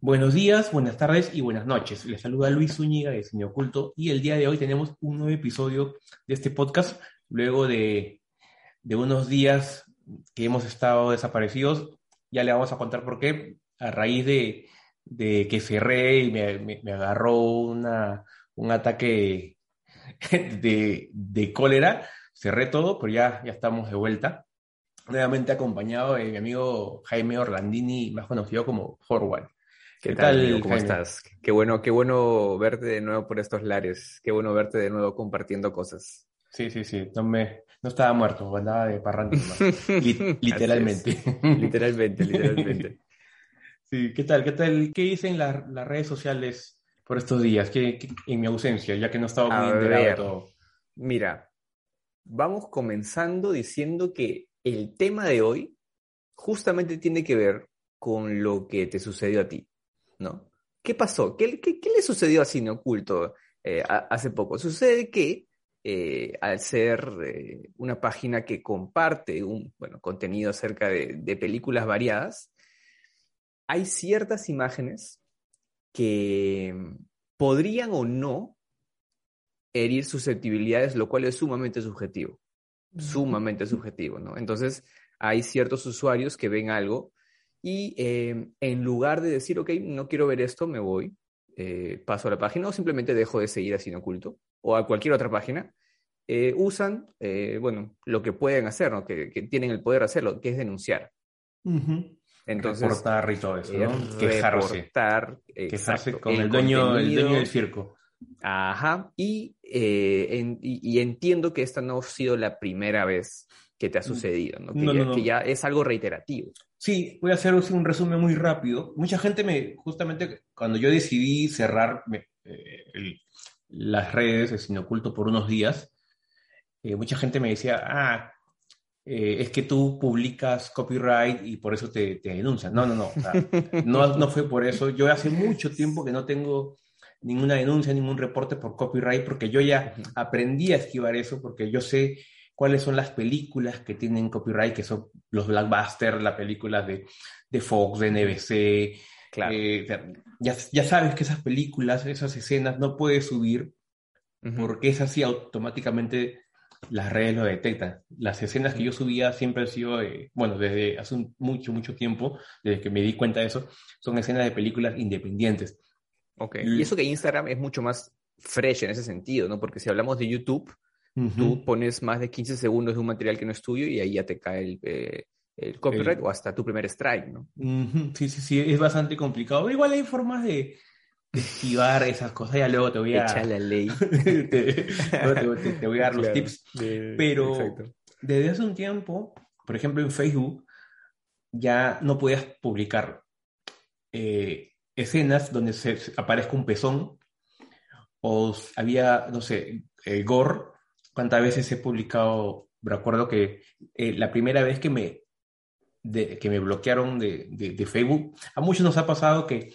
Buenos días, buenas tardes y buenas noches. Les saluda Luis Zúñiga de Cine Oculto y el día de hoy tenemos un nuevo episodio de este podcast luego de, de unos días que hemos estado desaparecidos. Ya le vamos a contar por qué. A raíz de, de que cerré y me, me, agarró una, un ataque de, de, cólera, cerré todo, pero ya, ya estamos de vuelta. Nuevamente acompañado de mi amigo Jaime Orlandini, más conocido como Forward. ¿Qué, ¿Qué tal, amigo? ¿Cómo Jaime? estás? Qué bueno, qué bueno verte de nuevo por estos lares. Qué bueno verte de nuevo compartiendo cosas. Sí, sí, sí. No, me, no estaba muerto, andaba de parranda. Li literalmente. literalmente, literalmente. Sí, ¿qué tal? ¿Qué tal? ¿Qué dicen la, las redes sociales por estos días? ¿Qué, qué, en mi ausencia, ya que no estaba muy enterado de todo? Mira, vamos comenzando diciendo que el tema de hoy justamente tiene que ver con lo que te sucedió a ti. ¿No? ¿Qué pasó? ¿Qué, qué, qué le sucedió a Cine Oculto eh, a, hace poco? Sucede que eh, al ser eh, una página que comparte un bueno, contenido acerca de, de, películas variadas, hay ciertas imágenes que podrían o no herir susceptibilidades, lo cual es sumamente subjetivo, sumamente subjetivo, ¿no? Entonces, hay ciertos usuarios que ven algo y eh, en lugar de decir, ok, no quiero ver esto, me voy, eh, paso a la página o simplemente dejo de seguir a Cine Oculto o a cualquier otra página, eh, usan, bueno, lo que pueden hacer, ¿no? que, que, tienen el poder de hacerlo, que es denunciar. Uh -huh. Entonces, reportar y todo eso, ¿no? Quejarse. Reportar, Quejarse con el, el dueño, el dueño del circo. Ajá, y, en, y, y entiendo que esta no ha sido la primera vez que te ha sucedido, ¿no? Que, no, ya, no, no. que ya es algo reiterativo. Sí, voy a hacer un resumen muy rápido. Mucha gente me, justamente cuando yo decidí cerrar me, eh, el, las redes de Cine Oculto por unos días, eh, mucha gente me decía, ah, eh, es que tú publicas copyright y por eso te, te denuncian. No, no, no, o sea, no, no fue por eso. Yo hace mucho tiempo que no tengo ninguna denuncia, ningún reporte por copyright, porque yo ya aprendí a esquivar eso, porque yo sé cuáles son las películas que tienen copyright, que son los blockbusters, las películas de, de Fox, de NBC. Claro. Eh, ya, ya, sabes que esas películas, esas escenas no puedes subir uh -huh. porque es así automáticamente las redes lo detectan. Las escenas que yo subía siempre han sido, eh, bueno, desde hace un, mucho, mucho tiempo, desde que me di cuenta de eso, son escenas de películas independientes. Ok, y eso que Instagram es mucho más fresh en ese sentido, ¿no? Porque si hablamos de YouTube, Uh -huh. Tú pones más de 15 segundos de un material que no es tuyo y ahí ya te cae el, eh, el copyright el... o hasta tu primer strike, ¿no? Uh -huh. Sí, sí, sí, es bastante complicado. Pero igual hay formas de, de esquivar esas cosas. Ya luego te voy a. Echa la ley. te, te, voy a dar claro. los tips. De... Pero Exacto. desde hace un tiempo, por ejemplo, en Facebook, ya no podías publicar eh, escenas donde se aparezca un pezón o había, no sé, eh, gore cuántas veces he publicado, recuerdo que eh, la primera vez que me, de, que me bloquearon de, de, de, Facebook, a muchos nos ha pasado que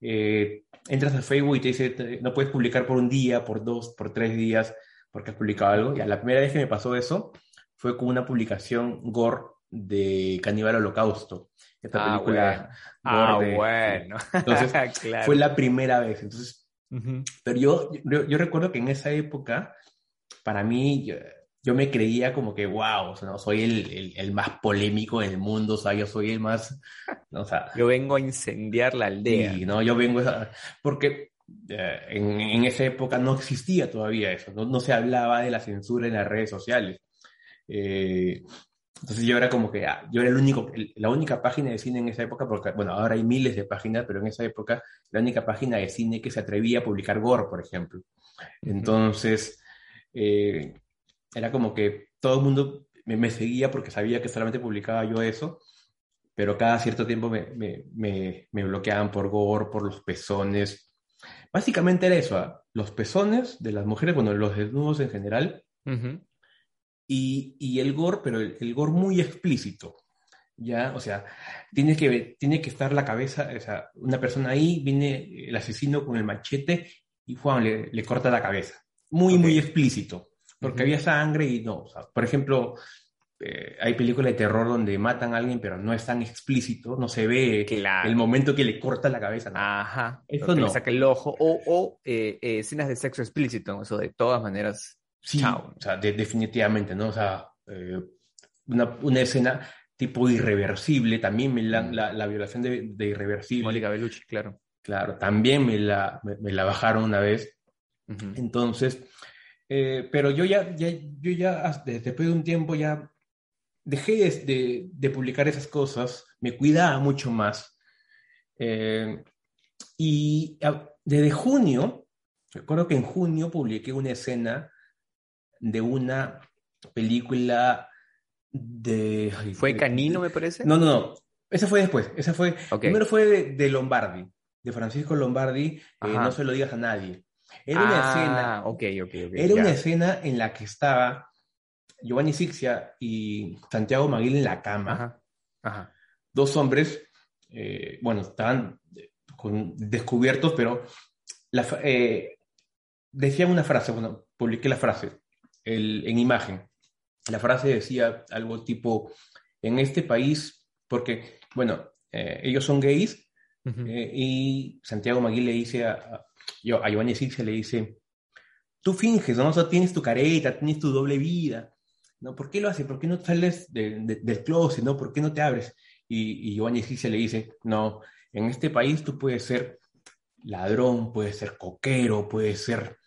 eh, entras a Facebook y te dice, no puedes publicar por un día, por dos, por tres días, porque has publicado algo. Ya, la primera vez que me pasó eso fue con una publicación gore de Caníbal Holocausto. Esta ah, película. Bueno. Ah, de, bueno. Entonces, claro. fue la primera vez. Entonces, uh -huh. pero yo, yo, yo recuerdo que en esa época, para mí, yo, yo, me creía como que, wow, o sea, no, soy el, el, el, más polémico del mundo, o sea, yo soy el más, o sea... Yo vengo a incendiar la aldea. Sí, no, yo vengo a... Porque eh, en, en, esa época no existía todavía eso, no, no, se hablaba de la censura en las redes sociales. Eh, entonces yo era como que, ah, yo era el único, la única página de cine en esa época, porque, bueno, ahora hay miles de páginas, pero en esa época la única página de cine que se atrevía a publicar gore, por ejemplo. Entonces, eh, era como que todo el mundo me, me, seguía porque sabía que solamente publicaba yo eso, pero cada cierto tiempo me, me, bloqueaban por gore, por los pezones. Básicamente era eso, ¿ah? los pezones de las mujeres, bueno, los desnudos en general, y, y, el gore, pero el, gore muy explícito. ¿ya? O sea, tiene que, tiene que estar la cabeza, o sea, una persona ahí, viene el asesino con el machete y Juan le, le corta la cabeza. Muy, muy explícito, porque había sangre y no. O sea, por ejemplo, eh, hay películas de terror donde matan a alguien, pero no es tan explícito, no se ve el momento que le corta la cabeza. Ajá. Eso no. Le saca el ojo. O, eh, eh, escenas de sexo explícito, eso de todas maneras. Sí, o sea, definitivamente, ¿no? O sea, una, escena tipo irreversible, también me la, mm. la, violación de, de irreversible. Mónica Bellucci, claro. Claro, también me la, me, la bajaron una vez. Entonces, pero yo ya, ya, yo ya, después de un tiempo ya dejé de, publicar esas cosas, me cuidaba mucho más. Eh, y desde junio, recuerdo que en junio publiqué una escena de una película de... ¿Fue Canino, me parece? No, no, no. Esa fue después. Esa fue... Primero fue de, Lombardi, de Francisco Lombardi, No se lo digas a nadie. Era una ah, escena... Okay, okay, era una escena en la que estaba Giovanni Sixia y Santiago Maguil en la cama. Dos hombres, eh, bueno, estaban descubiertos, pero eh, decían una frase, bueno, publiqué la frase en imagen. La frase decía algo tipo, en este país, porque, bueno, eh, ellos son gays, y Santiago Maguil le dice a, a, a Giovanni Sixia, le dice, tú finges, ¿no? O tienes tu careta, tienes tu doble vida. ¿no? ¿Por qué lo hace? ¿Por qué no sales del closet? ¿no? ¿Por qué no te abres? Y, y Giovanni se le dice, no, en este país tú puedes ser ladrón, puedes ser coquero, puedes ser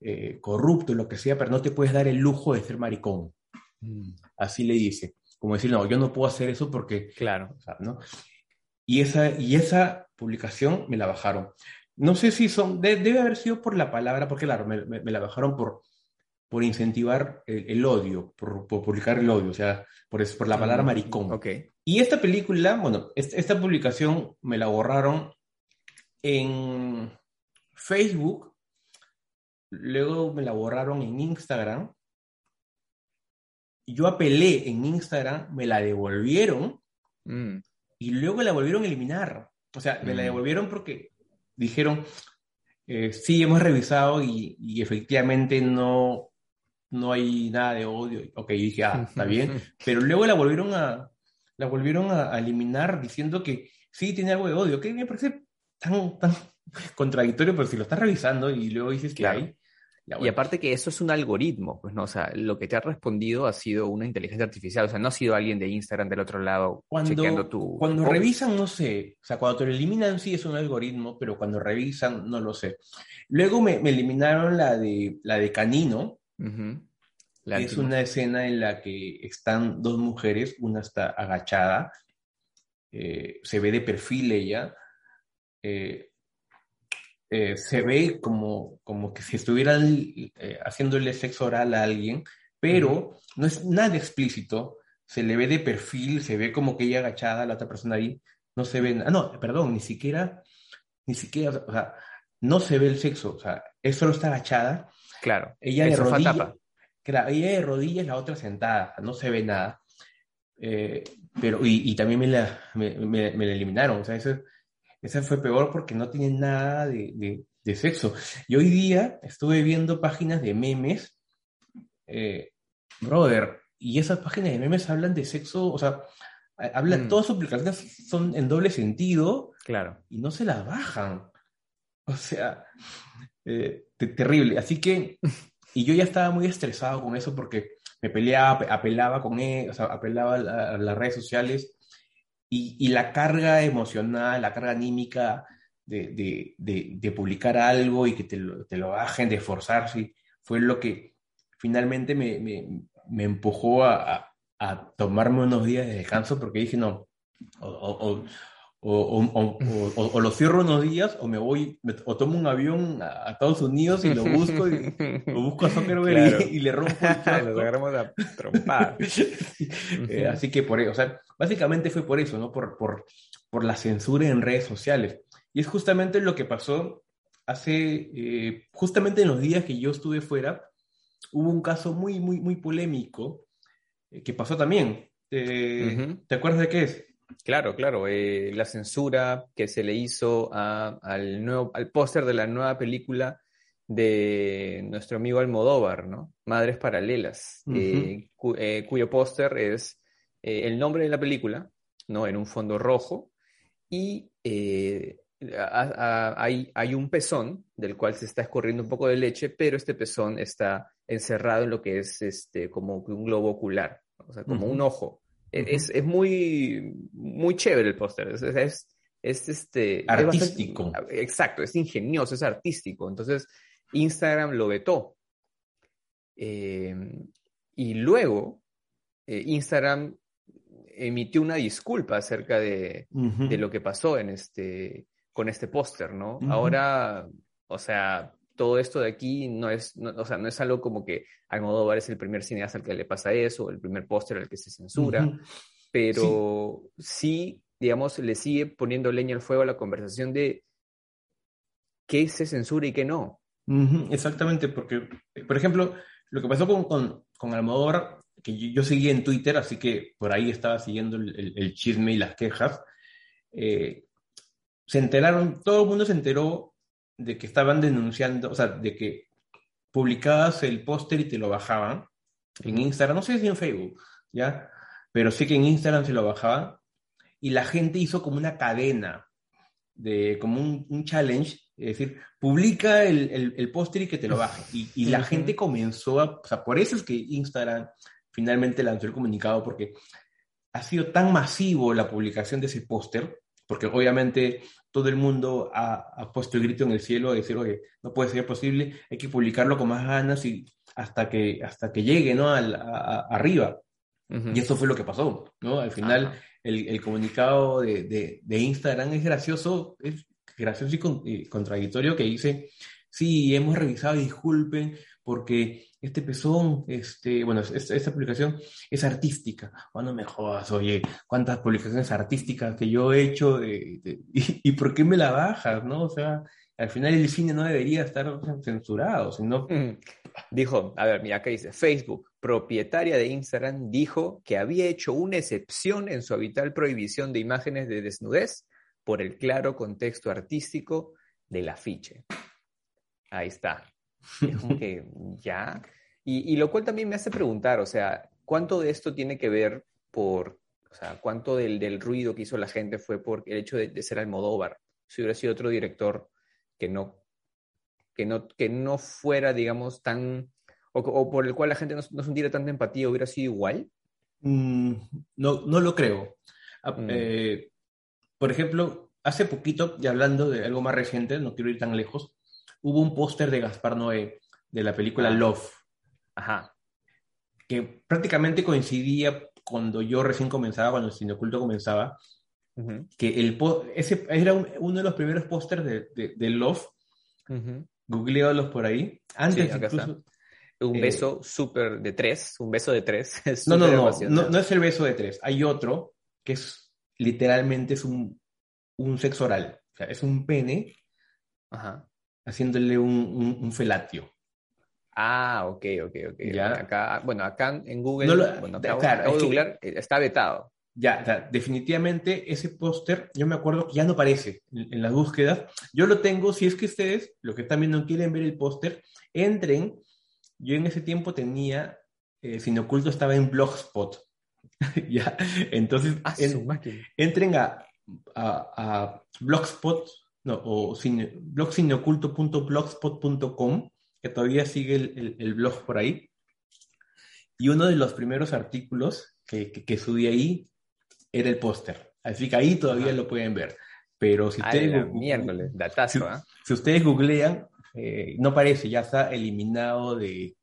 eh, corrupto, lo que sea, pero no te puedes dar el lujo de ser maricón. Mm. Así le dice. Como decir, no, yo no puedo hacer eso porque... Claro. ¿no? Y esa, y esa publicación me la bajaron. No sé si son, debe haber sido por la palabra, porque claro, me la bajaron por, por incentivar el, odio, por, publicar el odio, o sea, por, por la palabra mm, maricón. Okay. Y esta película, bueno, esta, publicación me la borraron en Facebook, luego me la borraron en Instagram. Yo apelé en Instagram, me la devolvieron mm. y luego la volvieron a eliminar. O sea, me la mm. devolvieron porque dijeron, eh, sí, hemos revisado y, efectivamente no, no hay nada de odio. Ok, dije, ah, está bien. Pero luego la volvieron a, la volvieron a, eliminar diciendo que sí tiene algo de odio, que me parece tan, tan contradictorio, pero si lo estás revisando y luego dices que hay. Y aparte que eso es un algoritmo, pues no, o sea, lo que te ha respondido ha sido una inteligencia artificial, o sea, no ha sido alguien de Instagram del otro lado cuando, chequeando tu... Cuando revisan, no sé, o sea, cuando te lo eliminan sí es un algoritmo, pero cuando revisan no lo sé. Luego me, me eliminaron la de, la de Canino, es una escena en la que están dos mujeres, una está agachada, eh, se ve de perfil ella, eh, eh, se ve como, como que si estuvieran haciéndole sexo oral a alguien, pero no es nada explícito, se le ve de perfil, se ve como que ella agachada, la otra persona ahí, no se ve, ah, no, perdón, ni siquiera, ni siquiera, o sea, no se ve el sexo, o sea, es solo está agachada. Claro. Ella de rodilla, Claro, ella de rodillas, la otra sentada, no se ve nada. Eh, pero, y, también me la, me, me, la eliminaron, o sea, eso, esa fue peor porque no tiene nada de, de, sexo. Y hoy día estuve viendo páginas de memes, eh, brother, y esas páginas de memes hablan de sexo, o sea, hablan, mm. todas sus publicaciones son en doble sentido. Claro. Y no se las bajan. O sea, eh, terrible. Así que Y yo ya estaba muy estresado con eso porque me peleaba, apelaba con él, o sea, apelaba a, las redes sociales y, y, la carga emocional, la carga anímica de, de, de, publicar algo y que te lo, te lo, bajen, de forzarse, fue lo que finalmente me, me, me empujó a, a, tomarme unos días de descanso porque dije, no, o, o, lo cierro unos días o me voy, o tomo un avión a, Estados Unidos y lo busco y lo busco a Zuckerberg y, le rompo el Nos agarramos. Eh, así que por eso, o sea, básicamente fue por eso, ¿no? Por, por, por la censura en redes sociales. Y es justamente lo que pasó hace, eh, justamente en los días que yo estuve fuera, hubo un caso muy, muy, muy polémico eh, que pasó también. ¿Te acuerdas de qué es? Claro, claro. Eh, la censura que se le hizo al, nuevo, al póster de la nueva película de nuestro amigo Almodóvar, ¿no? Madres Paralelas, eh, eh, cuyo póster es el nombre de la película, ¿no? En un fondo rojo. Y hay, hay, un pezón del cual se está escurriendo un poco de leche, pero este pezón está encerrado en lo que es este, como un globo ocular, o sea, como un ojo. Es, es, muy, muy chévere el póster. Es, es, es, este. Artístico. exacto, es ingenioso, es artístico. Entonces, Instagram lo vetó. Eh, y luego, eh, Instagram emitió una disculpa acerca de, de, lo que pasó en este, con este póster, ¿no? Ahora, o sea, todo esto de aquí no es, o sea, no es algo como que Almodóvar es el primer cineasta al que le pasa eso, el primer póster al que se censura, pero sí. digamos, le sigue poniendo leña al fuego a la conversación de qué se censura y qué no. Exactamente, porque, por ejemplo, lo que pasó con, con, con Almodóvar, que yo, seguía en Twitter, así que por ahí estaba siguiendo el, chisme y las quejas, eh, se enteraron, todo el mundo se enteró de que estaban denunciando, o sea, de que publicabas el póster y te lo bajaban en Instagram, no sé si en Facebook, ¿ya? Pero sí que en Instagram se lo bajaban y la gente hizo como una cadena, de, como un, challenge, es decir, publica el, el, póster y que te lo baje. Y, y la gente comenzó a, o sea, por eso es que Instagram finalmente lanzó el comunicado, porque ha sido tan masivo la publicación de ese póster porque obviamente todo el mundo ha, puesto el grito en el cielo de decir, oye, no puede ser posible, hay que publicarlo con más ganas y hasta que, hasta que llegue, ¿no? Al, arriba. Y eso fue lo que pasó, ¿no? Al final, el, comunicado de, de, Instagram es gracioso, es gracioso y, contradictorio que dice, sí, hemos revisado, disculpen, porque este pezón, este, bueno, esta, publicación es artística. Bueno, me jodas, oye, cuántas publicaciones artísticas que yo he hecho y, por qué me la bajas, ¿no? O sea, al final el cine no debería estar censurado, sino... Mm. Dijo, a ver, mira, acá dice, Facebook, propietaria de Instagram, dijo que había hecho una excepción en su habitual prohibición de imágenes de desnudez por el claro contexto artístico del afiche. Ahí está. Es como que ya. Y, lo cual también me hace preguntar, o sea, ¿cuánto de esto tiene que ver por, o sea, cuánto del, del ruido que hizo la gente fue por el hecho de, de, ser Almodóvar? Si hubiera sido otro director que no, que no, que no fuera, digamos, tan, o, por el cual la gente no, no sintiera tanta empatía, ¿hubiera sido igual? Mm, no, no lo creo. Ah, mm. eh, por ejemplo, hace poquito, y hablando de algo más reciente, no quiero ir tan lejos, hubo un póster de Gaspar Noé, de la película ah. Love. Ajá. Que prácticamente coincidía cuando yo recién comenzaba, cuando el cine oculto comenzaba, que el ese era uno de los primeros pósters de, de, Love. Uh por ahí. Antes incluso, Un eh, beso súper de tres, un beso de tres. no, no, no, no, es el beso de tres. Hay otro que es literalmente es un, un sexo oral. O sea, es un pene Ajá haciéndole un, un, felatio. Ah, ok, ok, ok. Acá, bueno, acá en Google, bueno, claro, Google eh, está vetado. Ya, definitivamente ese póster, yo me acuerdo que ya no aparece en, las búsquedas. Yo lo tengo, si es que ustedes, lo que también no quieren ver el póster, entren. Yo en ese tiempo tenía, eh, Sin Oculto estaba en Blogspot. ya, entonces, ah, entren a, a, a Blogspot no, o cine, blogcineoculto.blogspot.com, que todavía sigue el, blog por ahí. Y uno de los primeros artículos que, que, subí ahí era el póster. Así que ahí todavía lo pueden ver. Pero si ustedes, ¿ah? si, ustedes googlean, eh, no parece, ya está eliminado de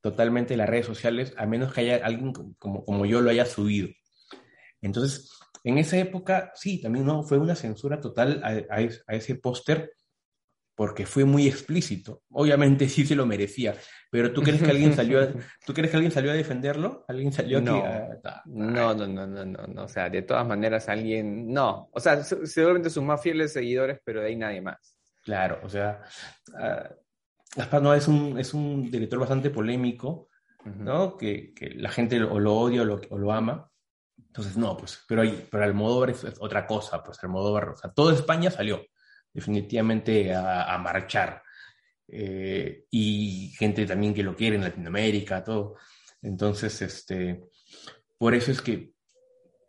totalmente las redes sociales, a menos que haya alguien como, como yo lo haya subido. Entonces, en esa época, sí, también no, fue una censura total a, ese póster porque fue muy explícito. Obviamente sí se lo merecía, pero ¿tú crees que alguien salió a, ¿tú crees que alguien salió a defenderlo? ¿Alguien salió no, no, no, no, no, no, o sea, de todas maneras alguien, no, o sea, seguramente sus más fieles seguidores, pero de ahí nadie más. Claro, o sea, uh, no es un, es un director bastante polémico, ¿no? Que, que, la gente o lo odia o lo, o lo ama, entonces, no, pues, pero, hay, pero Almodóvar es, otra cosa, pues Almodóvar, o sea, toda España salió definitivamente a, marchar. Eh, y gente también que lo quiere en Latinoamérica, todo. Entonces, este, por eso es que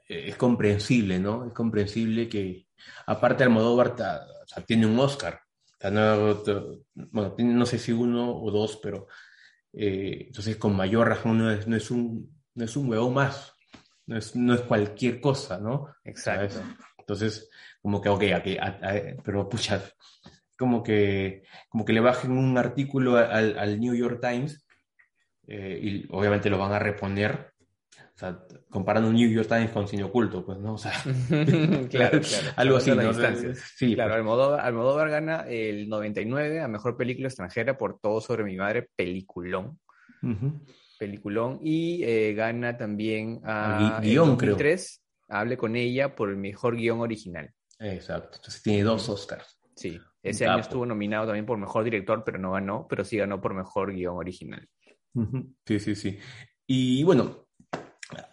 eh, es comprensible, ¿no? Es comprensible que, aparte Almodóvar o sea, tiene un Oscar, no, bueno, no sé si uno o dos, pero eh, entonces con mayor razón no es, no es un, no es un huevo más, no es, no es cualquier cosa, ¿no? Exacto. Entonces, como que, ok, okay pero pucha, como que, como que le bajen un artículo al, al New York Times eh, y obviamente lo van a reponer. O sea, comparando New York Times con Cine Oculto, pues, ¿no? O sea, claro, claro. algo así, ¿no? Sí, claro, pues. Almodóvar, Almodóvar gana el 99 a Mejor Película Extranjera por Todo Sobre Mi Madre, peliculón. Uh peliculón, y eh, gana también a guion, creo. Hable con ella por el mejor guion original. Exacto, entonces tiene dos Oscars. Sí, ese año estuvo nominado también por mejor director, pero no ganó, pero sí ganó por mejor guion original. Sí, sí, sí. Y bueno,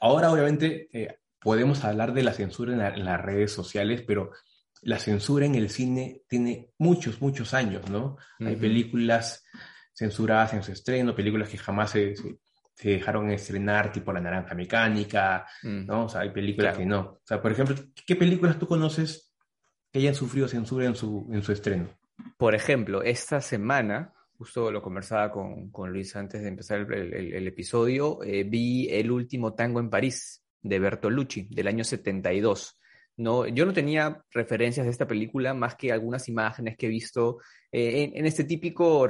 ahora obviamente eh, podemos hablar de la censura en, las redes sociales, pero la censura en el cine tiene muchos, muchos años, ¿no? Hay películas censuradas en su estreno, películas que jamás se, se dejaron estrenar, tipo La Naranja Mecánica, mm. ¿no? O sea, hay películas que no. O sea, por ejemplo, ¿qué películas tú conoces que hayan sufrido censura en su, en su estreno? Por ejemplo, esta semana, justo lo conversaba con, con Luis antes de empezar el, el, episodio, eh, vi El último tango en París, de Bertolucci, del año 72. No, yo no tenía referencias de esta película más que algunas imágenes que he visto eh, en, este típico,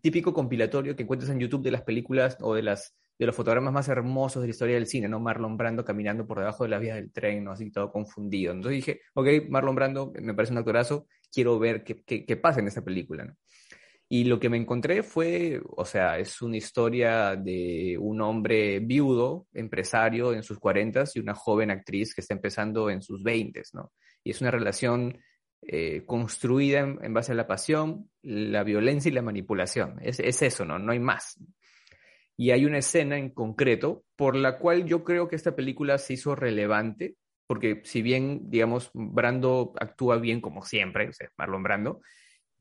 típico compilatorio que encuentras en YouTube de las películas o de, las, de los fotogramas más hermosos de la historia del cine, ¿no? Marlon Brando caminando por debajo de las vías del tren, ¿no? Así todo confundido. Entonces dije, ok, Marlon Brando me parece un actorazo, quiero ver qué, qué, qué pasa en esta película. Y lo que me encontré fue, o sea, es una historia de un hombre viudo, empresario en sus cuarentas y una joven actriz que está empezando en sus veintes, ¿no? Y es una relación eh, construida en, base a la pasión, la violencia y la manipulación. Es, eso, ¿no? No hay más. Y hay una escena en concreto por la cual yo creo que esta película se hizo relevante, porque si bien, digamos, Brando actúa bien como siempre, o sea, Marlon Brando,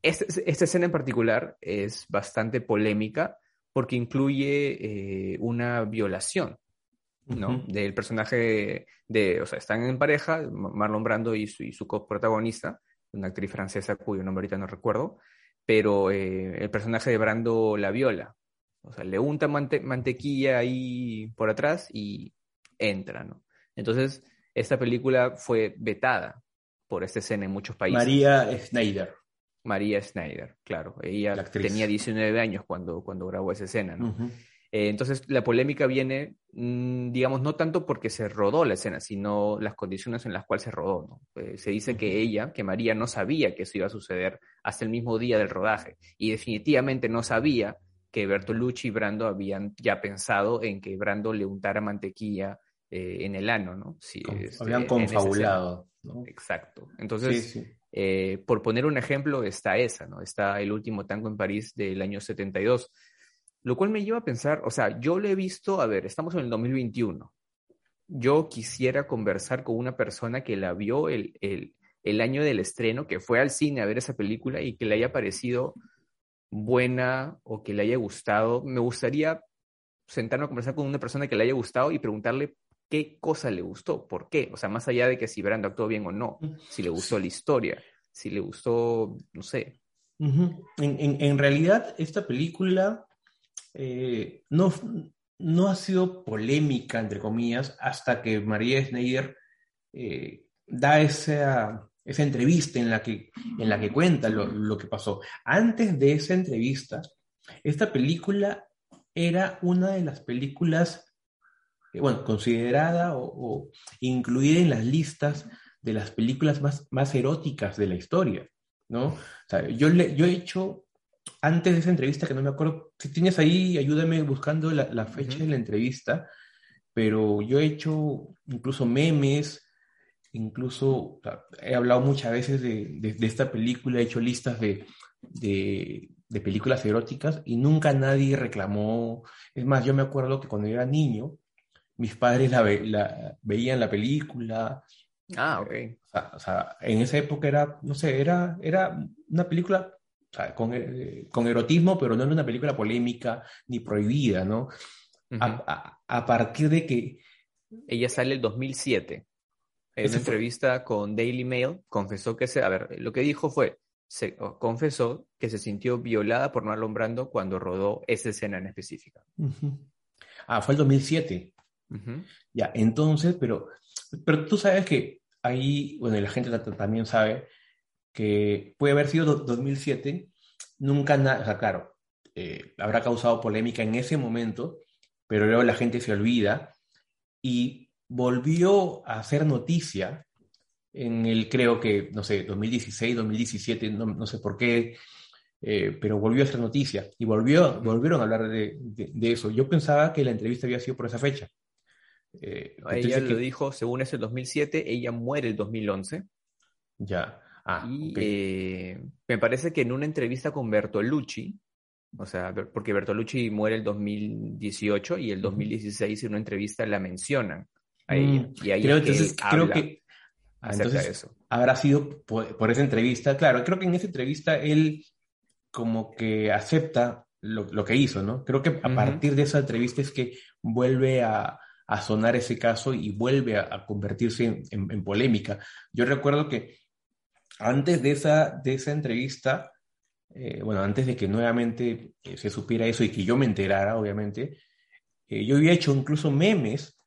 esta, esta escena en particular es bastante polémica porque incluye eh, una violación, ¿no? Del personaje de, o sea, están en pareja, Marlon Brando y su, y su coprotagonista, una actriz francesa cuyo nombre ahorita no recuerdo, pero eh, el personaje de Brando la viola. O sea, le unta mantequilla ahí por atrás y entra, ¿no? Entonces, esta película fue vetada por esta escena en muchos países. María Schneider. María Schneider, claro. Ella tenía 19 años cuando, cuando grabó esa escena, ¿no? Eh, entonces, la polémica viene, mm, digamos, no tanto porque se rodó la escena, sino las condiciones en las cuales se rodó. ¿no? Eh, se dice que ella, que María, no sabía que eso iba a suceder hasta el mismo día del rodaje y definitivamente no sabía que Bertolucci y Brando habían ya pensado en que Brando le untara mantequilla eh, en el ano, ¿no? Sí, este, habían confabulado. Exacto. Entonces, por poner un ejemplo, está esa, ¿no? Está el último tango en París del año 72 lo cual me lleva a pensar, o sea, yo lo he visto, a ver, estamos en el 2021. Yo quisiera conversar con una persona que la vio el, el, año del estreno, que fue al cine a ver esa película y que le haya parecido buena o que le haya gustado. Me gustaría sentarme a conversar con una persona que le haya gustado y preguntarle qué cosa le gustó, por qué. O sea, más allá de que si Brando actuó bien o no, si le gustó la historia, si le gustó, no sé. en, en, realidad, esta película eh, no, no ha sido polémica, entre comillas, hasta que María Schneider eh, da esa, esa entrevista en la que, en la que cuenta lo, lo, que pasó. Antes de esa entrevista, esta película era una de las películas bueno, considerada o, incluida en las listas de las películas más, más eróticas de la historia, ¿no? O sea, yo, le, yo he hecho, antes de esa entrevista, que no me acuerdo, si tienes ahí, ayúdame buscando la, fecha de la entrevista, pero yo he hecho incluso memes, incluso he hablado muchas veces de, esta película, he hecho listas de, de, películas eróticas y nunca nadie reclamó. Es más, yo me acuerdo que cuando era niño, mis padres la, veían la película. Ah, ok. O sea, en esa época era, no sé, era, era una película con, eh, con, erotismo, pero no era una película polémica ni prohibida, ¿no? a, partir de que... Ella sale el 2007. En una entrevista con Daily Mail, confesó que se... A ver, lo que dijo fue, se confesó que se sintió violada por Marlon Brando cuando rodó esa escena en específica. Ah, fue el 2007. Ya, entonces, pero, pero tú sabes que ahí, bueno, la gente también sabe que puede haber sido 2007, nunca nada, o sea, claro, eh, habrá causado polémica en ese momento, pero luego la gente se olvida y volvió a hacer noticia en el, creo que, no sé, 2016, 2017, no, no sé por qué, eh, pero volvió a hacer noticia y volvió, volvieron a hablar de, de, eso. Yo pensaba que la entrevista había sido por esa fecha. Eh, ella lo dijo, según es el 2007, ella muere el 2011. Ya. Ah, y eh, me parece que en una entrevista con Bertolucci, o sea, porque Bertolucci muere el 2018 y el 2016 en una entrevista la mencionan. Ahí, mm, y ahí creo, que creo que entonces, eso. habrá sido por, esa entrevista. Claro, creo que en esa entrevista él como que acepta lo, que hizo, ¿no? Creo que a partir de esa entrevista es que vuelve a, sonar ese caso y vuelve a, convertirse en, polémica. Yo recuerdo que antes de esa, de esa entrevista, eh, bueno, antes de que nuevamente eh, se supiera eso y que yo me enterara, obviamente, eh, yo había hecho incluso memes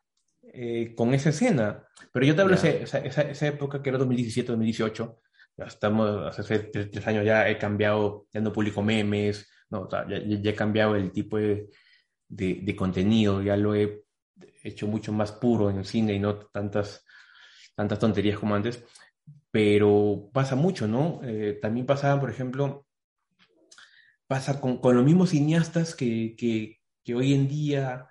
con esa escena, pero yo te hablo de esa, esa, época que era 2017, 2018, ya estamos, hace tres, años ya he cambiado, ya no publico memes, no, ya, ya, he cambiado el tipo de, de, contenido, ya lo he hecho mucho más puro en el cine y no tantas, tantas tonterías como antes, pero pasa mucho, ¿no? también pasaba, por ejemplo, pasa con, con los mismos cineastas que, que, que hoy en día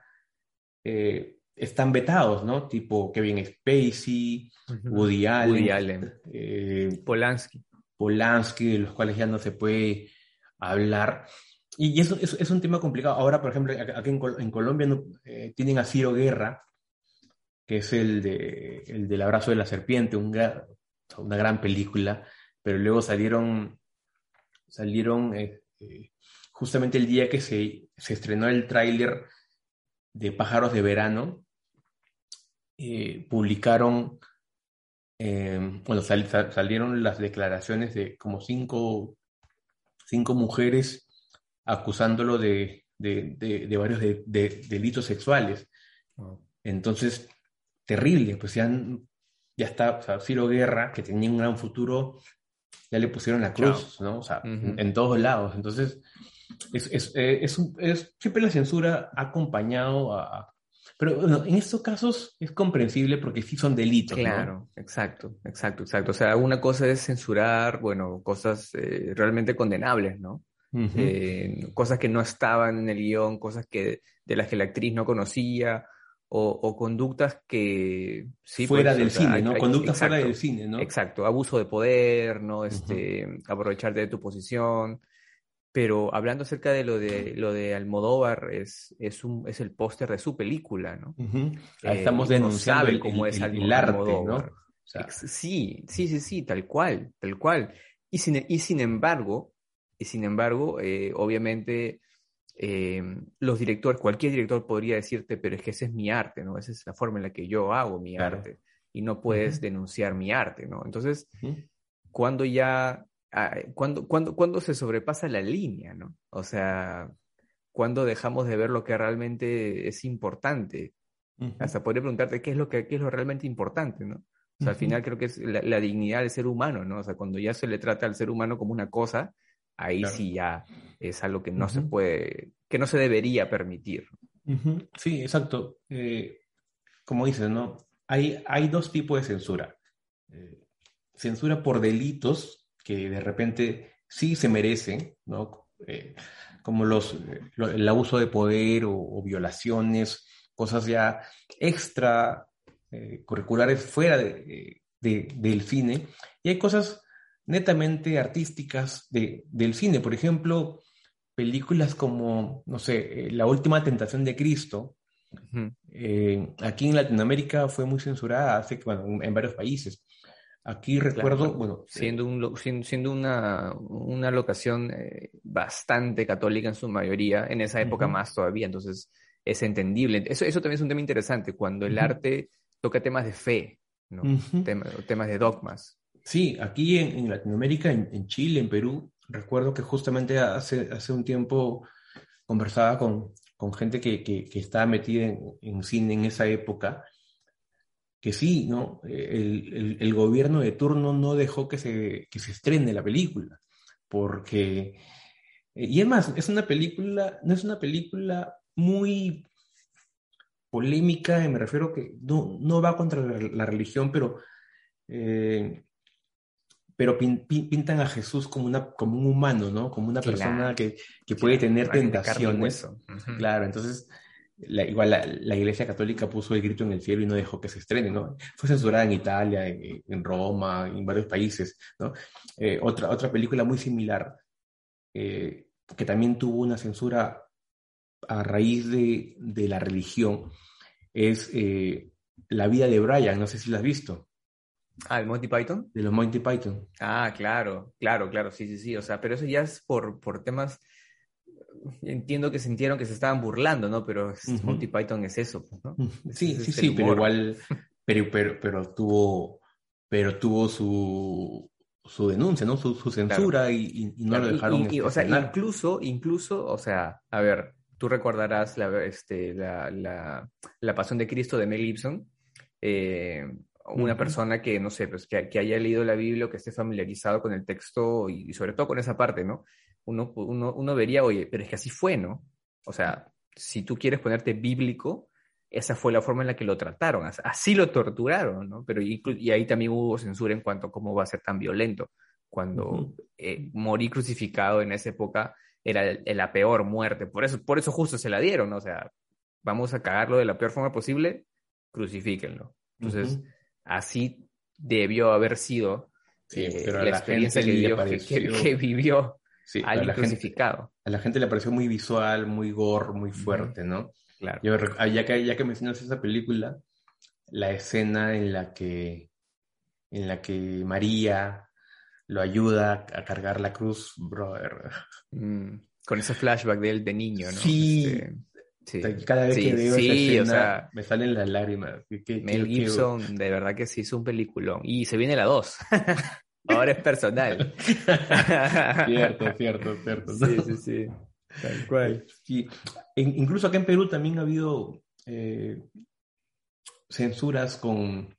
eh, están vetados, ¿no? Tipo Kevin Spacey, Woody Allen, eh, Polanski. Polanski, de los cuales ya no se puede hablar. Y eso, es un tema complicado. Ahora, por ejemplo, aquí en, Colombia eh, tienen a Ciro Guerra, que es el, de, el del abrazo de la serpiente, un una gran película, pero luego salieron, salieron eh, justamente el día que se, estrenó el tráiler de Pájaros de Verano, eh, publicaron, eh, bueno, salieron las declaraciones de como cinco, cinco mujeres acusándolo de, varios delitos sexuales. Entonces, terrible, pues ya, ya está, o Ciro Guerra, que tenía un gran futuro, ya le pusieron la cruz, ¿no? O sea, en, todos lados. Entonces, es, es, eh, es, es, siempre la censura ha acompañado a... Pero bueno, en estos casos es comprensible porque sí son delitos. Claro, exacto, exacto, exacto. O sea, una cosa es censurar, bueno, cosas eh, realmente condenables, ¿no? Eh, cosas que no estaban en el guion, cosas que, de las que la actriz no conocía, o, conductas que... Sí, fuera pues, del cine, ¿no? conductas fuera del cine, ¿no? Exacto, abuso de poder, ¿no? Este, Aprovecharte de tu posición. Pero hablando acerca de lo de, lo de Almodóvar, es, es, un, es el póster de su película, ¿no? estamos eh, denunciando el, cómo es el, arte, ¿no? sí, sí, sí, sí, tal cual, tal cual. Y sin, y sin embargo, y sin embargo, eh, obviamente Em, los directores, cualquier director podría decirte, pero es que ese es mi arte, ¿no? Esa es la forma en la que yo hago mi arte y no puedes denunciar mi arte, ¿no? Entonces, cuando ya, ah, cuando, cuando, cuando se sobrepasa la línea, ¿no? O sea, cuando dejamos de ver lo que realmente es importante, hasta podría preguntarte qué es lo que qué es lo realmente importante, ¿no? O sea, al final creo que es la, dignidad del ser humano, ¿no? O sea, cuando ya se le trata al ser humano como una cosa, ahí sí ya es algo que no se puede, que no se debería permitir. Sí, exacto. Eh, como dices, ¿no? Hay, hay dos tipos de censura. Eh, censura por delitos que de repente sí se merecen, ¿no? Eh, como los, el abuso de poder o, violaciones, cosas ya extra eh, curriculares fuera de, del cine, y hay cosas netamente artísticas de, del cine. Por ejemplo, películas como, no sé, La Última Tentación de Cristo, eh, aquí en Latinoamérica fue muy censurada hace, bueno, en varios países. Aquí recuerdo, bueno... Siendo, un, siendo una, una locación eh, bastante católica en su mayoría, en esa época más todavía, entonces es entendible. Eso, eso también es un tema interesante, cuando el arte toca temas de fe, ¿no? temas de dogmas. Sí, aquí en, Latinoamérica, en, Chile, en Perú, recuerdo que justamente hace, hace un tiempo conversaba con, con gente que, que, estaba metida en, en, cine en esa época, que sí, ¿no? El, el, gobierno de turno no dejó que se, que se estrene la película, porque... Y es más, es una película, no es una película muy polémica, me refiero que no, no va contra la, religión, pero eh, pero pintan a Jesús como, una, como un humano, ¿no? Como una persona que, que puede tener tentaciones. Claro, entonces, igual la, Iglesia Católica puso el grito en el cielo y no dejó que se estrene, ¿no? Fue censurada en Italia, en, Roma, en varios países, ¿no? Eh, otra, otra película muy similar, eh, que también tuvo una censura a raíz de, de la religión, es eh, La vida de Brian, no sé si la has visto. Ah, el Monty Python. De los Monty Python. Ah, claro, claro, claro, sí, sí, sí. O sea, pero eso ya es por, por temas. Entiendo que sintieron que se estaban burlando, ¿no? Pero Monty Python es eso, pues, ¿no? Sí, sí, sí, pero igual, pero, pero, pero tuvo, pero tuvo su, su denuncia, ¿no? Su, censura y, no lo dejaron. o sea, incluso, incluso, o sea, a ver, tú recordarás la, este, la, la, la Pasión de Cristo de Mel Gibson. Eh, una persona que, no sé, pues que, haya leído la Biblia o que esté familiarizado con el texto y, sobre todo con esa parte, ¿no? Uno, uno, uno, vería, oye, pero es que así fue, ¿no? O sea, si tú quieres ponerte bíblico, esa fue la forma en la que lo trataron, así lo torturaron, ¿no? Pero y, ahí también hubo censura en cuanto a cómo va a ser tan violento. Cuando eh, morí crucificado en esa época era la peor muerte, por eso, por eso justo se la dieron, ¿no? O sea, vamos a cagarlo de la peor forma posible, crucifíquenlo. Entonces, así debió haber sido eh, la, experiencia que vivió, que, vivió alguien crucificado. a la gente le pareció muy visual, muy gore, muy fuerte, ¿no? Claro. Ah, ya, que, ya que mencionas esa película, la escena en la que, en la que María lo ayuda a cargar la cruz, brother. Mm, con ese flashback de él de niño, ¿no? Sí, este, cada vez que veo esa escena, me salen las lágrimas. Mel Gibson, de verdad que sí es un peliculón. Y se viene la 2. Ahora es personal. cierto, cierto, cierto. Sí, sí, sí. Tal cual. incluso acá en Perú también ha habido eh, censuras con.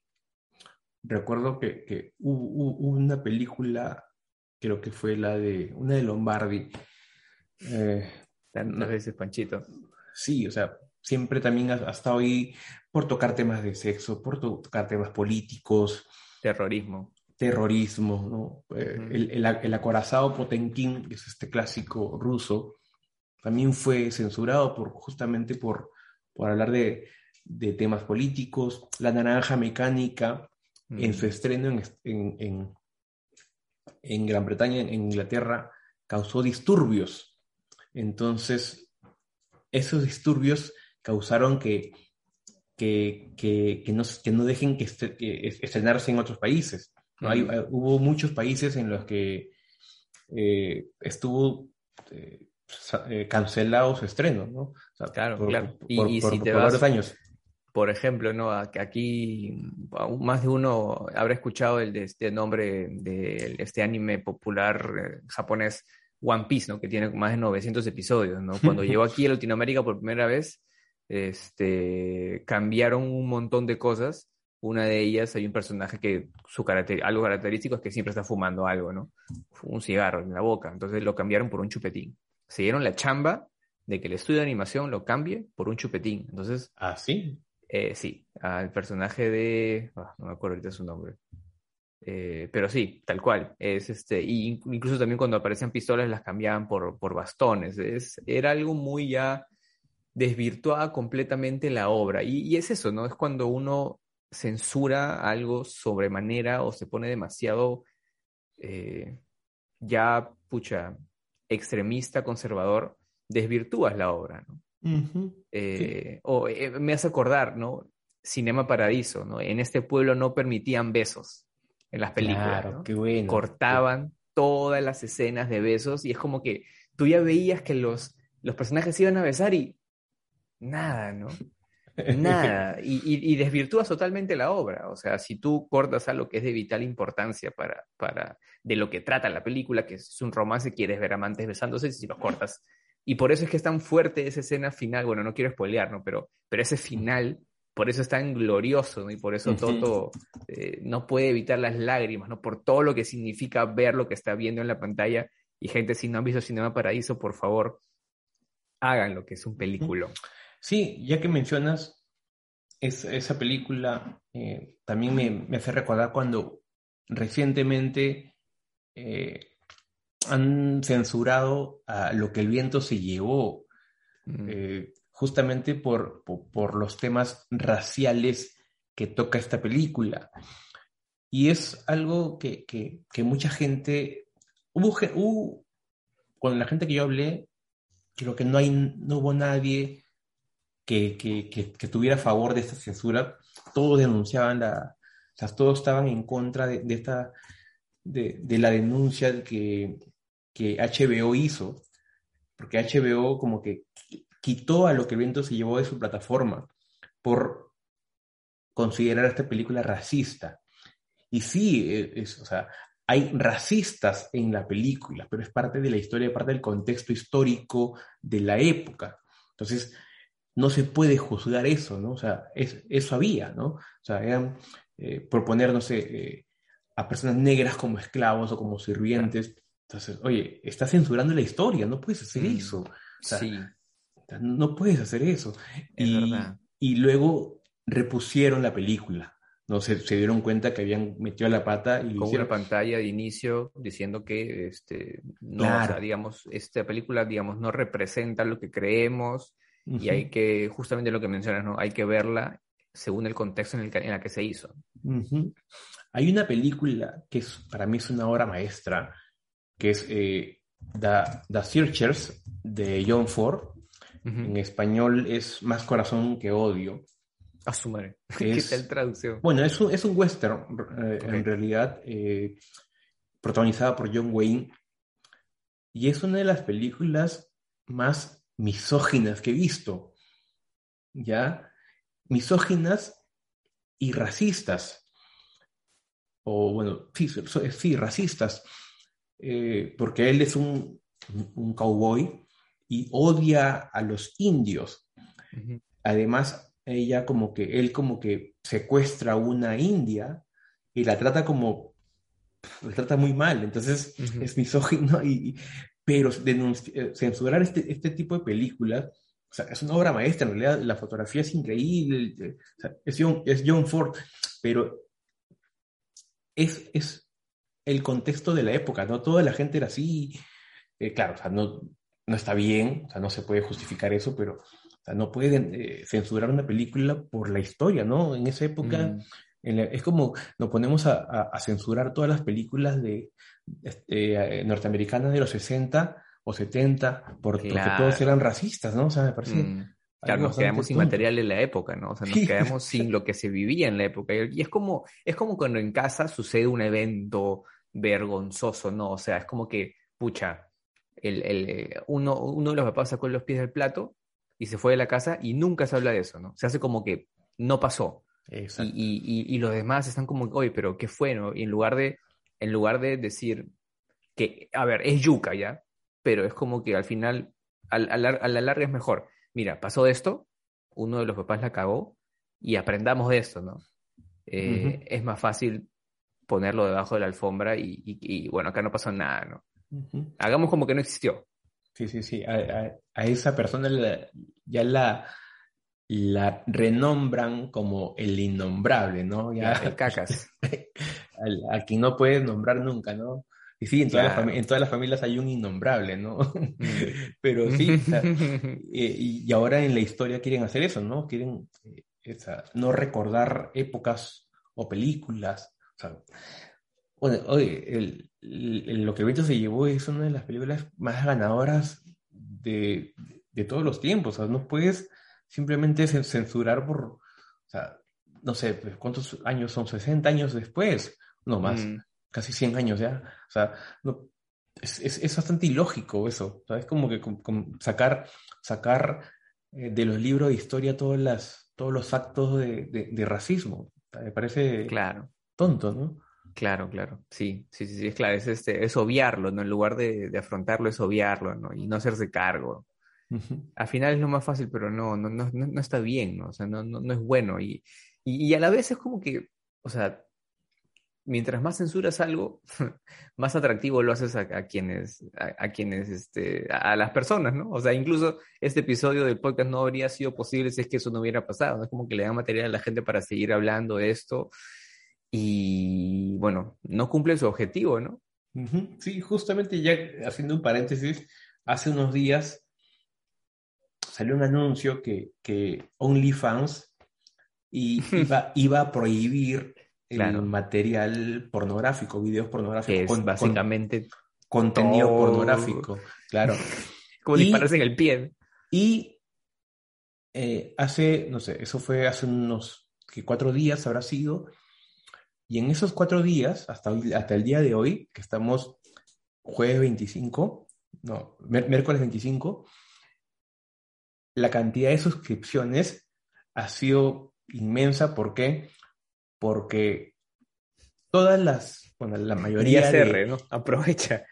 Recuerdo que, hubo, una película, creo que fue la de. Una de Lombardi. Eh, Tantas veces, Panchito. Sí, o sea, siempre también ha, estado ahí por tocar temas de sexo, por tocar temas políticos. Terrorismo. Terrorismo, ¿no? Eh, el, el, acorazado Potenkin, que es este clásico ruso, también fue censurado por, justamente por, por hablar de, de temas políticos. La naranja mecánica, en su estreno en, en, en, en Gran Bretaña, en Inglaterra, causó disturbios. Entonces, esos disturbios causaron que, que, que, no, que no, dejen que, estrenarse en otros países. ¿no? Hay, hubo muchos países en los que eh, estuvo eh, eh, cancelado su estreno, ¿no? claro, claro. y, si te vas, años. Por ejemplo, ¿no? Aquí más de uno habrá escuchado el de este nombre de este anime popular japonés One Piece, ¿no? Que tiene más de 900 episodios, ¿no? Cuando llegó aquí a Latinoamérica por primera vez, este, cambiaron un montón de cosas. Una de ellas, hay un personaje que su carácter, algo característico es que siempre está fumando algo, ¿no? Un cigarro en la boca. Entonces lo cambiaron por un chupetín. Se dieron la chamba de que el estudio de animación lo cambie por un chupetín. Entonces. Ah, sí. Eh, sí, al personaje de. Ah, no me acuerdo ahorita su nombre. Eh, pero sí, tal cual. Es este, y incluso también cuando aparecían pistolas las cambiaban por, por bastones. Es, era algo muy ya desvirtuada completamente la obra. Y, y, es eso, ¿no? Es cuando uno censura algo sobremanera o se pone demasiado eh, ya, pucha, extremista, conservador, desvirtúas la obra, ¿no? Eh, o me hace acordar, ¿no? Cinema Paradiso, ¿no? En este pueblo no permitían besos en las películas. Cortaban todas las escenas de besos y es como que tú ya veías que los, los personajes iban a besar y nada, ¿no? Nada. Y, y, desvirtúas totalmente la obra. O sea, si tú cortas algo que es de vital importancia para, para de lo que trata la película, que es un romance, quieres ver amantes besándose, si los cortas. Y por eso es que es tan fuerte esa escena final. Bueno, no quiero spoilear, ¿no? Pero, pero ese final por eso es tan glorioso, ¿no? Y por eso Toto eh, no puede evitar las lágrimas, ¿no? Por todo lo que significa ver lo que está viendo en la pantalla. Y gente, si no han visto Cinema Paraíso, por favor, hagan lo que es un película. Sí, ya que mencionas esa película, eh, también me, hace recordar cuando recientemente eh, han censurado a lo que el viento se llevó. Mm justamente por, por, los temas raciales que toca esta película. Y es algo que, que, mucha gente, hubo, con la gente que yo hablé, creo que no, hay, no hubo nadie que, que, tuviera a favor de esta censura. Todos denunciaban la, o sea, todos estaban en contra de, esta, de, la denuncia que, que HBO hizo, porque HBO como que quitó a lo que el viento se llevó de su plataforma por considerar esta película racista. Y sí, e, es, o sea, hay racistas en la película, pero es parte de la historia, parte del contexto histórico de la época. Entonces, no se puede juzgar eso, ¿no? O sea, es, eso había, ¿no? O sea, eran eh, proponer, no sé, eh, a personas negras como esclavos o como sirvientes. Entonces, oye, está censurando la historia, no puedes hacer mm, eso. sí. No puedes hacer eso. y, luego repusieron la película. No se, se dieron cuenta que habían metido la pata y con una pantalla de inicio diciendo que este no, digamos, esta película digamos no representa lo que creemos y hay que justamente lo que mencionas, ¿no? Hay que verla según el contexto en el que, en la que se hizo. Hay una película que es, para mí es una obra maestra, que es eh, The, The Searchers de John Ford, en español es Más corazón que odio. A su madre. ¿Qué tal traducción? Bueno, es un, es un western, eh, en realidad, eh, protagonizada por John Wayne. Y es una de las películas más misóginas que he visto. ¿Ya? Misóginas y racistas. O bueno, sí, sí racistas. Eh, porque él es un, un cowboy y odia a los indios. Además, ella como que, él como que secuestra a una india y la trata como, la trata muy mal, entonces es misógino, y, pero eh, censurar este, este tipo de películas, o sea, es una obra maestra, en realidad la fotografía es increíble, eh, es, John, es John Ford, pero es, es el contexto de la época, ¿no? Toda la gente era así, eh, claro, o sea, no, no está bien, o sea, no se puede justificar eso, pero no pueden eh, censurar una película por la historia, ¿no? En esa época mm. es como nos ponemos a, censurar todas las películas de este, eh, norteamericanas de los 60 o 70 porque todos eran racistas, ¿no? O sea, me parece... Mm. Claro, nos quedamos sin material en la época, ¿no? O sea, nos quedamos sin lo que se vivía en la época. Y es como, es como cuando en casa sucede un evento vergonzoso, ¿no? O sea, es como que, pucha, el, uno, uno de los papás sacó los pies del plato y se fue de la casa y nunca se habla de eso, ¿no? Se hace como que no pasó. Y, y, y, los demás están como, oye, pero ¿qué fue, no? Y en lugar de, en lugar de decir que, a ver, es yuca ya, pero es como que al final, al, a la larga es mejor. Mira, pasó esto, uno de los papás la cagó y aprendamos de esto, ¿no? Eh, es más fácil ponerlo debajo de la alfombra y, y, bueno, acá no pasó nada, ¿no? Hagamos como que no existió. Sí, sí, sí. A, esa persona ya la, la renombran como el innombrable, ¿no? Ya, el cacas. al, quien no puedes nombrar nunca, ¿no? Y sí, en, en todas las familias hay un innombrable, ¿no? Mm. Pero sí, y, ahora en la historia quieren hacer eso, ¿no? Quieren eh, no recordar épocas o películas. O sea, oye, lo que Beto se llevó es una de las películas más ganadoras de, de todos los tiempos. O sea, no puedes simplemente censurar por, o sea, no sé, pues, ¿cuántos años son? 60 años después, no más, mm. casi 100 años ya. O sea, no, es, es, bastante ilógico eso. O es como que sacar, sacar eh, de los libros de historia todas las, todos los actos de, de, racismo. me parece claro. tonto, ¿no? Claro, claro, sí, sí, sí, es claro, es, este, es obviarlo, ¿no? En lugar de, de afrontarlo, es obviarlo, ¿no? Y no hacerse cargo. Al final es lo más fácil, pero no, no, no, no está bien, ¿no? O sea, no, no, es bueno. Y, y, a la vez es como que, o sea, mientras más censuras algo, más atractivo lo haces a, quienes, a, quienes, este, a, las personas, ¿no? O sea, incluso este episodio del podcast no habría sido posible si es que eso no hubiera pasado. Es como que le dan material a la gente para seguir hablando de esto y, bueno, no cumple su objetivo, ¿no? Sí, justamente ya haciendo un paréntesis, hace unos días salió un anuncio que, que OnlyFans iba, iba a prohibir el material pornográfico, videos pornográficos. Es básicamente contenido pornográfico, claro. Como dispararse en el pie. Y eh, hace, no sé, eso fue hace unos que cuatro días habrá sido. Y en esos cuatro días, hasta, hasta el día de hoy, que estamos jueves 25, no, miércoles 25, la cantidad de suscripciones ha sido inmensa. ¿Por qué? Porque todas las, bueno, la mayoría de... ¿no? Aprovecha.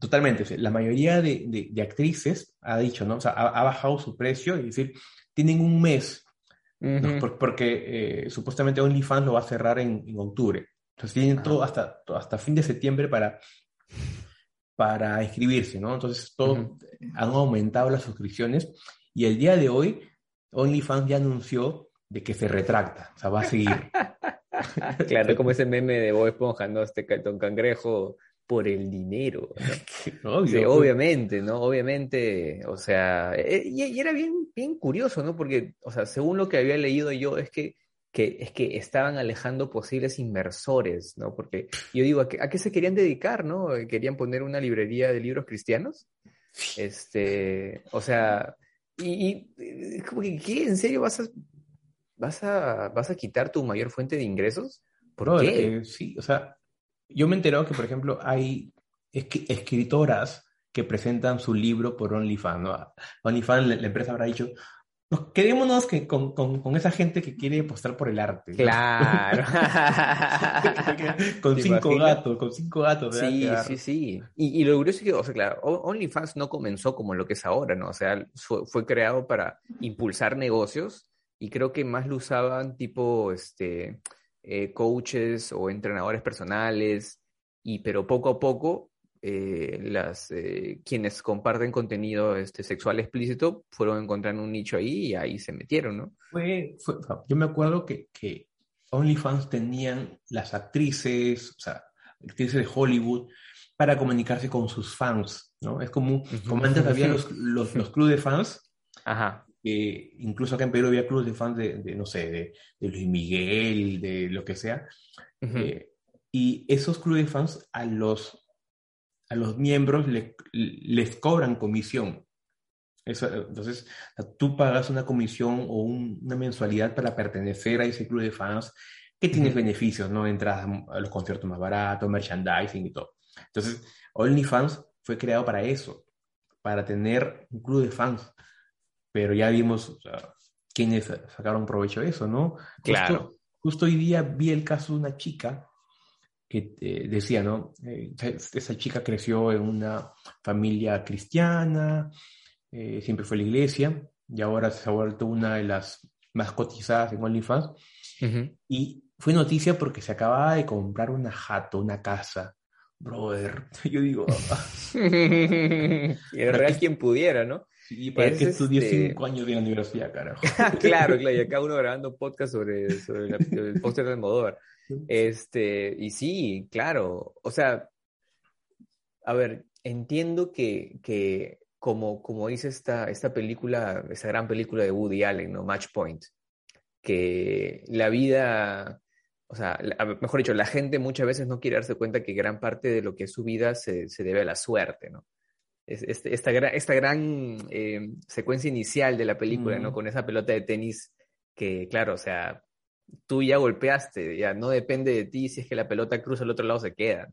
totalmente, la mayoría de, actrices ha dicho, ¿no? O sea, ha, bajado su precio, es decir, tienen un mes, porque eh, supuestamente OnlyFans lo va a cerrar en, octubre. Entonces tienen todo hasta, hasta fin de septiembre para para inscribirse, ¿no? Entonces, todo, han aumentado las suscripciones y el día de hoy OnlyFans ya anunció de que se retracta, o sea, va a seguir. claro, como ese meme de Bob Esponja, ¿no? Este Don Cangrejo por el dinero. obviamente, ¿no? Obviamente, o sea, eh, y, era bien, bien curioso, ¿no? Porque, o sea, según lo que había leído yo, es que que es que estaban alejando posibles inversores, ¿no? Porque yo digo, ¿a qué, se querían dedicar, no? ¿Querían poner una librería de libros cristianos? Este, o sea, y, como que, ¿qué? ¿En serio vas a, vas a, vas a quitar tu mayor fuente de ingresos? ¿Por qué? sí, o sea, yo me he enterado que, por ejemplo, hay escritoras que presentan su libro por OnlyFans, ¿no? OnlyFans, la empresa habrá dicho, nos quedémonos que con, con, esa gente que quiere apostar por el arte. Claro. con cinco gatos, con cinco gatos. Sí, sí, sí. Y, y, lo curioso es que, o sea, claro, OnlyFans no comenzó como lo que es ahora, ¿no? O sea, fue, creado para impulsar negocios y creo que más lo usaban tipo, este, eh, coaches o entrenadores personales, y pero poco a poco eh, las, eh, quienes comparten contenido este, sexual explícito fueron encontrando un nicho ahí y ahí se metieron, ¿no? Fue, yo me acuerdo que, que OnlyFans tenían las actrices, o sea, actrices de Hollywood, para comunicarse con sus fans, ¿no? Es como, como antes había los, los, los clubes de fans, Ajá. Incluso acá en Perú había clubes de fans de, no sé, de, de, Luis Miguel, de lo que sea, eh, y esos clubes de fans a los a los miembros les cobran comisión. entonces, tú pagas una comisión o una mensualidad para pertenecer a ese club de fans que tienes beneficios, ¿no? Entradas a los conciertos más baratos, merchandising y todo. Entonces, OnlyFans fue creado para eso, para tener un club de fans. Pero ya vimos o quiénes sacaron provecho de eso, ¿no? Claro. justo hoy día vi el caso de una chica que eh, decía, ¿no? Eh, esa chica creció en una familia cristiana, eh, siempre fue a la iglesia y ahora se ha vuelto una de las más cotizadas en OnlyFans. Y fue noticia porque se acababa de comprar una jato, una casa. Brother, yo digo... y en real quien pudiera, ¿no? Sí, para que estudié este cinco años de la universidad, carajo. claro, claro, y acá uno grabando podcast sobre, sobre el póster de Almodóvar. Este, y sí, claro, o sea, a ver, entiendo que, que como, como dice esta, esta película, esa gran película de Woody Allen, ¿no? Match Point, que la vida, o sea, mejor dicho, la gente muchas veces no quiere darse cuenta que gran parte de lo que es su vida se, se debe a la suerte, ¿no? Este, esta, esta gran eh, secuencia inicial de la película, ¿no? Con esa pelota de tenis que, claro, o sea, tú ya golpeaste, ya no depende de ti si es que la pelota cruza al otro lado se queda.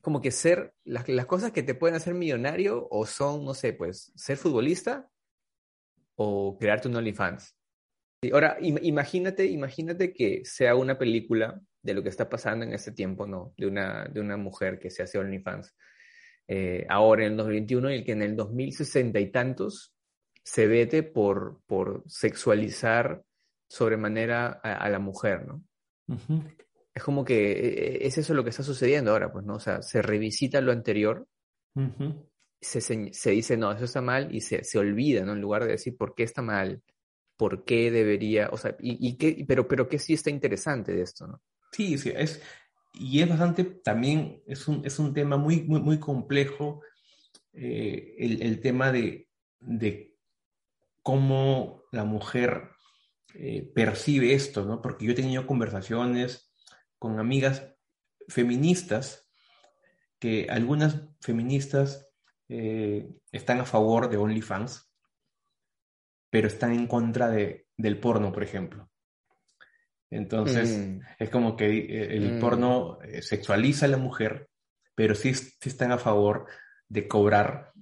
Como que ser, las, las, cosas que te pueden hacer millonario o son, no sé, pues, ser futbolista o crearte un OnlyFans. Ahora, imagínate, imagínate que sea una película de lo que está pasando en este tiempo, ¿no? De una, de una mujer que se hace OnlyFans. Eh, ahora en el 2021 y el que en el 2060 y tantos se vete por, por sexualizar sobremanera a, la mujer, ¿no? Es como que e, e, es eso lo que está sucediendo ahora, pues, ¿no? O sea, se revisita lo anterior, se, se, dice, no, eso está mal, y se, se, olvida, ¿no? En lugar de decir por qué está mal, por qué debería, o sea, y, y qué, pero, pero qué sí está interesante de esto, ¿no? Sí, sí, es, y es bastante, también es un, es un tema muy, muy, muy complejo, eh, el, tema de, de, cómo la mujer eh, percibe esto, ¿no? Porque yo he tenido conversaciones con amigas feministas, que algunas feministas eh, están a favor de OnlyFans, pero están en contra de, del porno, por ejemplo. Entonces, mm. es como que eh, el mm. porno sexualiza a la mujer, pero sí, sí, están a favor de cobrar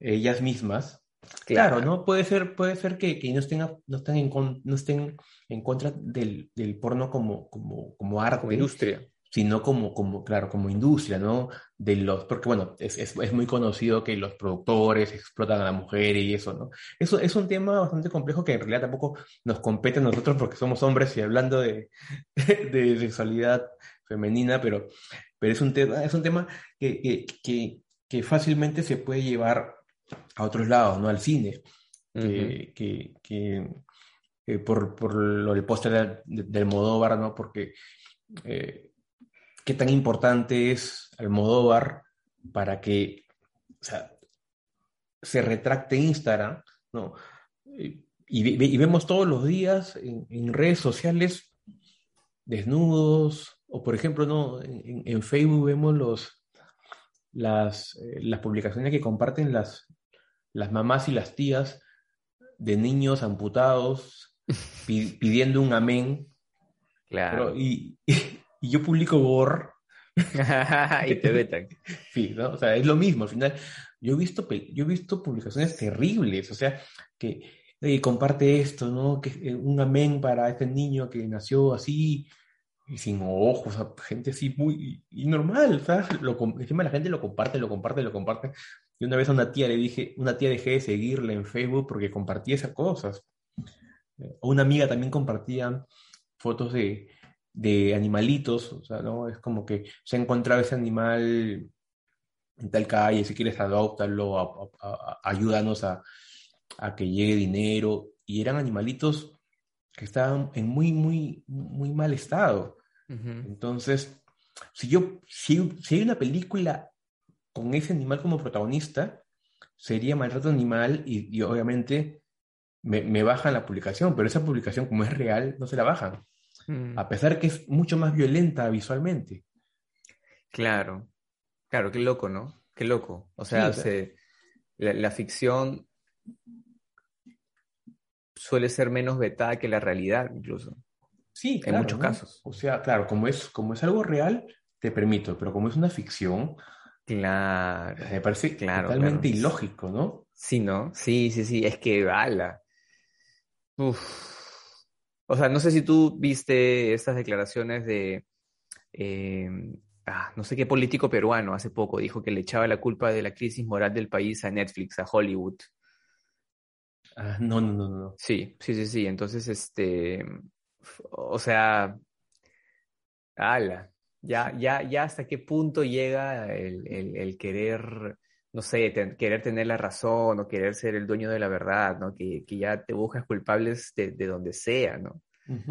ellas mismas Claro, ¿no? Puede ser, puede ser que, no, estén, no, estén en, no estén en contra del, porno como, como, como arte. Como industria. Sino como, como, claro, como industria, ¿no? De los, porque bueno, es, es, muy conocido que los productores explotan a la mujer y eso, ¿no? Eso es un tema bastante complejo que en realidad tampoco nos compete a nosotros porque somos hombres y hablando de, de sexualidad femenina, pero, pero es un tema, es un tema que, que, que fácilmente se puede llevar a otros lados, ¿no? Al cine. que, que, por, por, lo del póster del, Modóvar, ¿no? Porque eh, qué tan importante es el Modóvar para que se retracte Instagram, ¿no? Y, y, vemos todos los días en, redes sociales desnudos, o por ejemplo, ¿no? En, en Facebook vemos los, las, eh, las publicaciones que comparten las, las mamás y las tías de niños amputados pidiendo un amén. Claro. y, yo publico GOR. y te vetan. Sí, ¿no? O sea, es lo mismo. Al final, yo he visto, yo he visto publicaciones terribles. O sea, que comparte esto, ¿no? Que eh, un amén para este niño que nació así y sin ojos, gente así muy y normal, ¿sabes? Lo, encima la gente lo comparte, lo comparte, lo comparte. Y una vez a una tía le dije, una tía dejé de seguirle en Facebook porque compartía esas cosas. O una amiga también compartía fotos de, de animalitos, o sea, ¿no? Es como que se ha encontrado ese animal en tal calle, si quieres adoptarlo, ayúdanos a, a, que llegue dinero. Y eran animalitos que estaban en muy, muy, muy mal estado. Entonces, si yo, si, si hay una película con ese animal como protagonista, sería maltrato animal y, obviamente me, bajan la publicación, pero esa publicación como es real, no se la bajan. Mm. A pesar que es mucho más violenta visualmente. Claro, claro, qué loco, ¿no? Qué loco. O sea, la, ficción suele ser menos vetada que la realidad, incluso. Sí, en muchos casos. O sea, claro, como es, como es algo real, te permito, pero como es una ficción, Claro. Me parece claro, totalmente ilógico, ¿no? Sí, ¿no? Sí, sí, sí, es que bala. Uf. O sea, no sé si tú viste estas declaraciones de, eh, ah, no sé qué político peruano hace poco dijo que le echaba la culpa de la crisis moral del país a Netflix, a Hollywood. Ah, no, no, no, no. Sí, sí, sí, sí. Entonces, este, o sea, ala, ya, ya, ya hasta qué punto llega el, querer no sé, querer tener la razón o querer ser el dueño de la verdad, ¿no? Que, ya te buscas culpables de, donde sea, ¿no?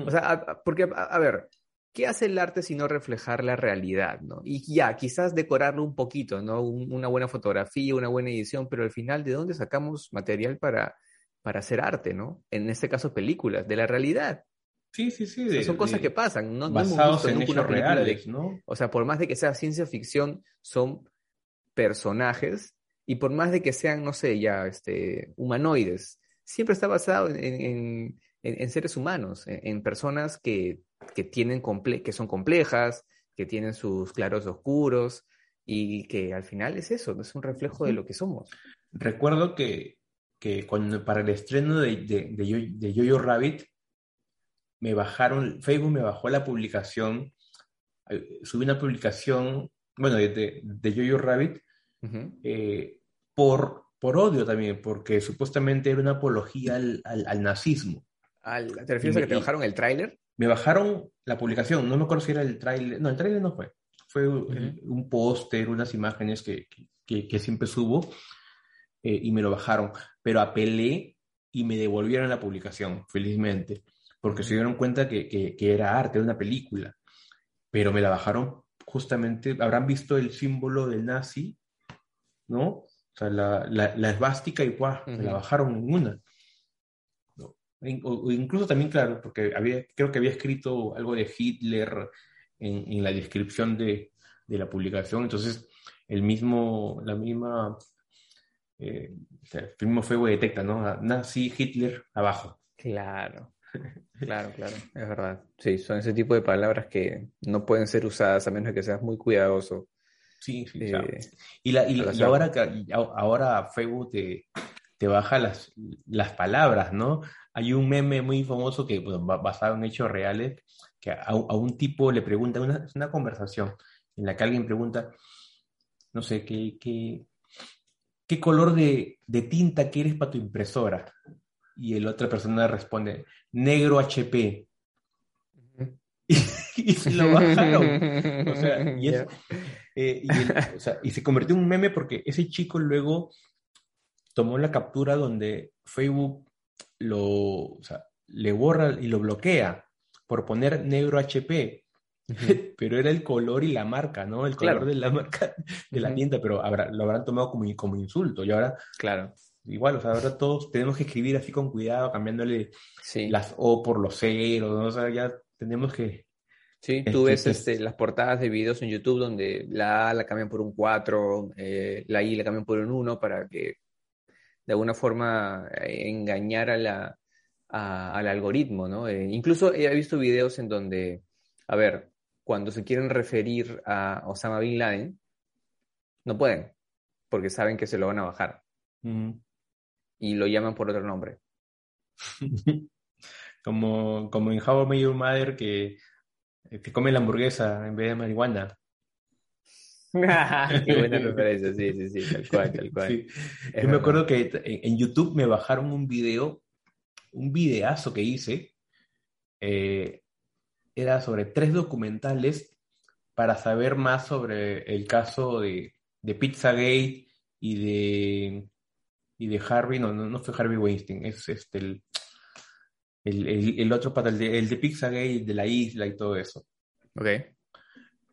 O sea, porque, a, ver, ¿qué hace el arte si no reflejar la realidad, ¿no? Y ya, quizás decorarlo un poquito, ¿no? una buena fotografía, una buena edición, pero al final, ¿de dónde sacamos material para, para hacer arte, ¿no? En este caso, películas, de la realidad. Sí, sí, sí. son cosas que pasan, ¿no? Basados en hechos reales, ¿no? O sea, por más de que sea ciencia ficción, son personajes y por más de que sean, no sé, ya este, humanoides, siempre está basado en, seres humanos, en, personas que, tienen que son complejas, que tienen sus claros oscuros y que al final es eso, es un reflejo de lo que somos. Recuerdo que, cuando para el estreno de, de, de, Yo, Rabbit, me bajaron, Facebook me bajó la publicación, eh, subí una publicación, bueno, de, de, Yo, Rabbit, eh, por, por odio también, porque supuestamente era una apología al, al, nazismo. ¿Te refieres a que te bajaron el tráiler? Me bajaron la publicación, no me acuerdo si era el tráiler, no, el tráiler no fue, fue un póster, unas imágenes que, que, que, siempre subo eh, y me lo bajaron, pero apelé y me devolvieron la publicación, felizmente, porque se dieron cuenta que, que, que era arte, era una película, pero me la bajaron justamente, habrán visto el símbolo del nazi ¿no? O sea, la, la, esvástica y ¡guau! la bajaron en una. O, incluso también, claro, porque había, creo que había escrito algo de Hitler en, en la descripción de, de, la publicación, entonces el mismo, la misma, eh, el mismo fuego detecta, ¿no? Nazi, Hitler, abajo. Claro. Claro, claro, es verdad. Sí, son ese tipo de palabras que no pueden ser usadas a menos que seas muy cuidadoso Sí, sí, eh, Y, la, y, ahora, ahora Facebook te, te baja las, las palabras, ¿no? Hay un meme muy famoso que, basado en hechos reales, que a, un tipo le pregunta, una, una conversación en la que alguien pregunta, no sé, ¿qué, qué, qué color de, de tinta quieres para tu impresora? Y el otra persona responde, negro HP. y, se lo bajaron. O sea, y es, eh, y, se convirtió en un meme porque ese chico luego tomó la captura donde Facebook lo, le borra y lo bloquea por poner negro HP. pero era el color y la marca, ¿no? El color de la marca de la tienda, pero lo habrán tomado como, como insulto. Y ahora, claro. Igual, o sea, ahora todos tenemos que escribir así con cuidado, cambiándole las O por los ceros, ¿no? O sea, ya tenemos que, Sí, tú ves este, las portadas de videos en YouTube donde la A la cambian por un 4, eh, la I la cambian por un 1 para que de alguna forma eh, engañar a la, al algoritmo, ¿no? Eh, incluso he visto videos en donde, a ver, cuando se quieren referir a Osama Bin Laden, no pueden, porque saben que se lo van a bajar. Y lo llaman por otro nombre. como, como en How I Met Your Mother, que que este, come la hamburguesa en vez de marihuana. Qué buena referencia, sí, sí, sí, tal cual, tal cual. Yo me acuerdo que en YouTube me bajaron un video, un videazo que hice, eh, era sobre tres documentales para saber más sobre el caso de, de Pizzagate y de, y de Harvey, no, no, no fue Harvey Weinstein, es este, el, el, el, otro para el de, el de Pixagate, de la isla y todo eso. Ok.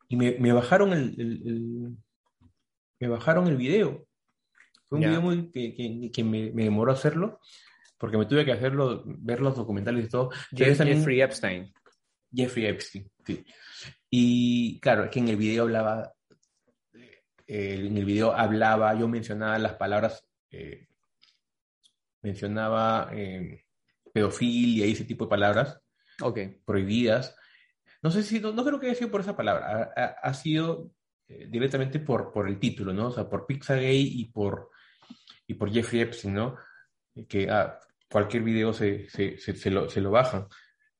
Y me, me bajaron el, el, me bajaron el video. Fue un video muy, que, que, que me, me, demoró hacerlo, porque me tuve que hacerlo, ver los documentales y todo. Jeffrey Epstein. Jeffrey Epstein, sí. Y claro, es que en el video hablaba, eh, en el video hablaba, yo mencionaba las palabras, eh, mencionaba eh, pedofilia y ese tipo de palabras prohibidas. No sé si, no, creo que haya sido por esa palabra, ha, sido eh, directamente por, por el título, ¿no? O sea, por Pixagay y por, y por Jeffrey Epstein, ¿no? Que ah, cualquier video se, se, se, lo, se lo bajan.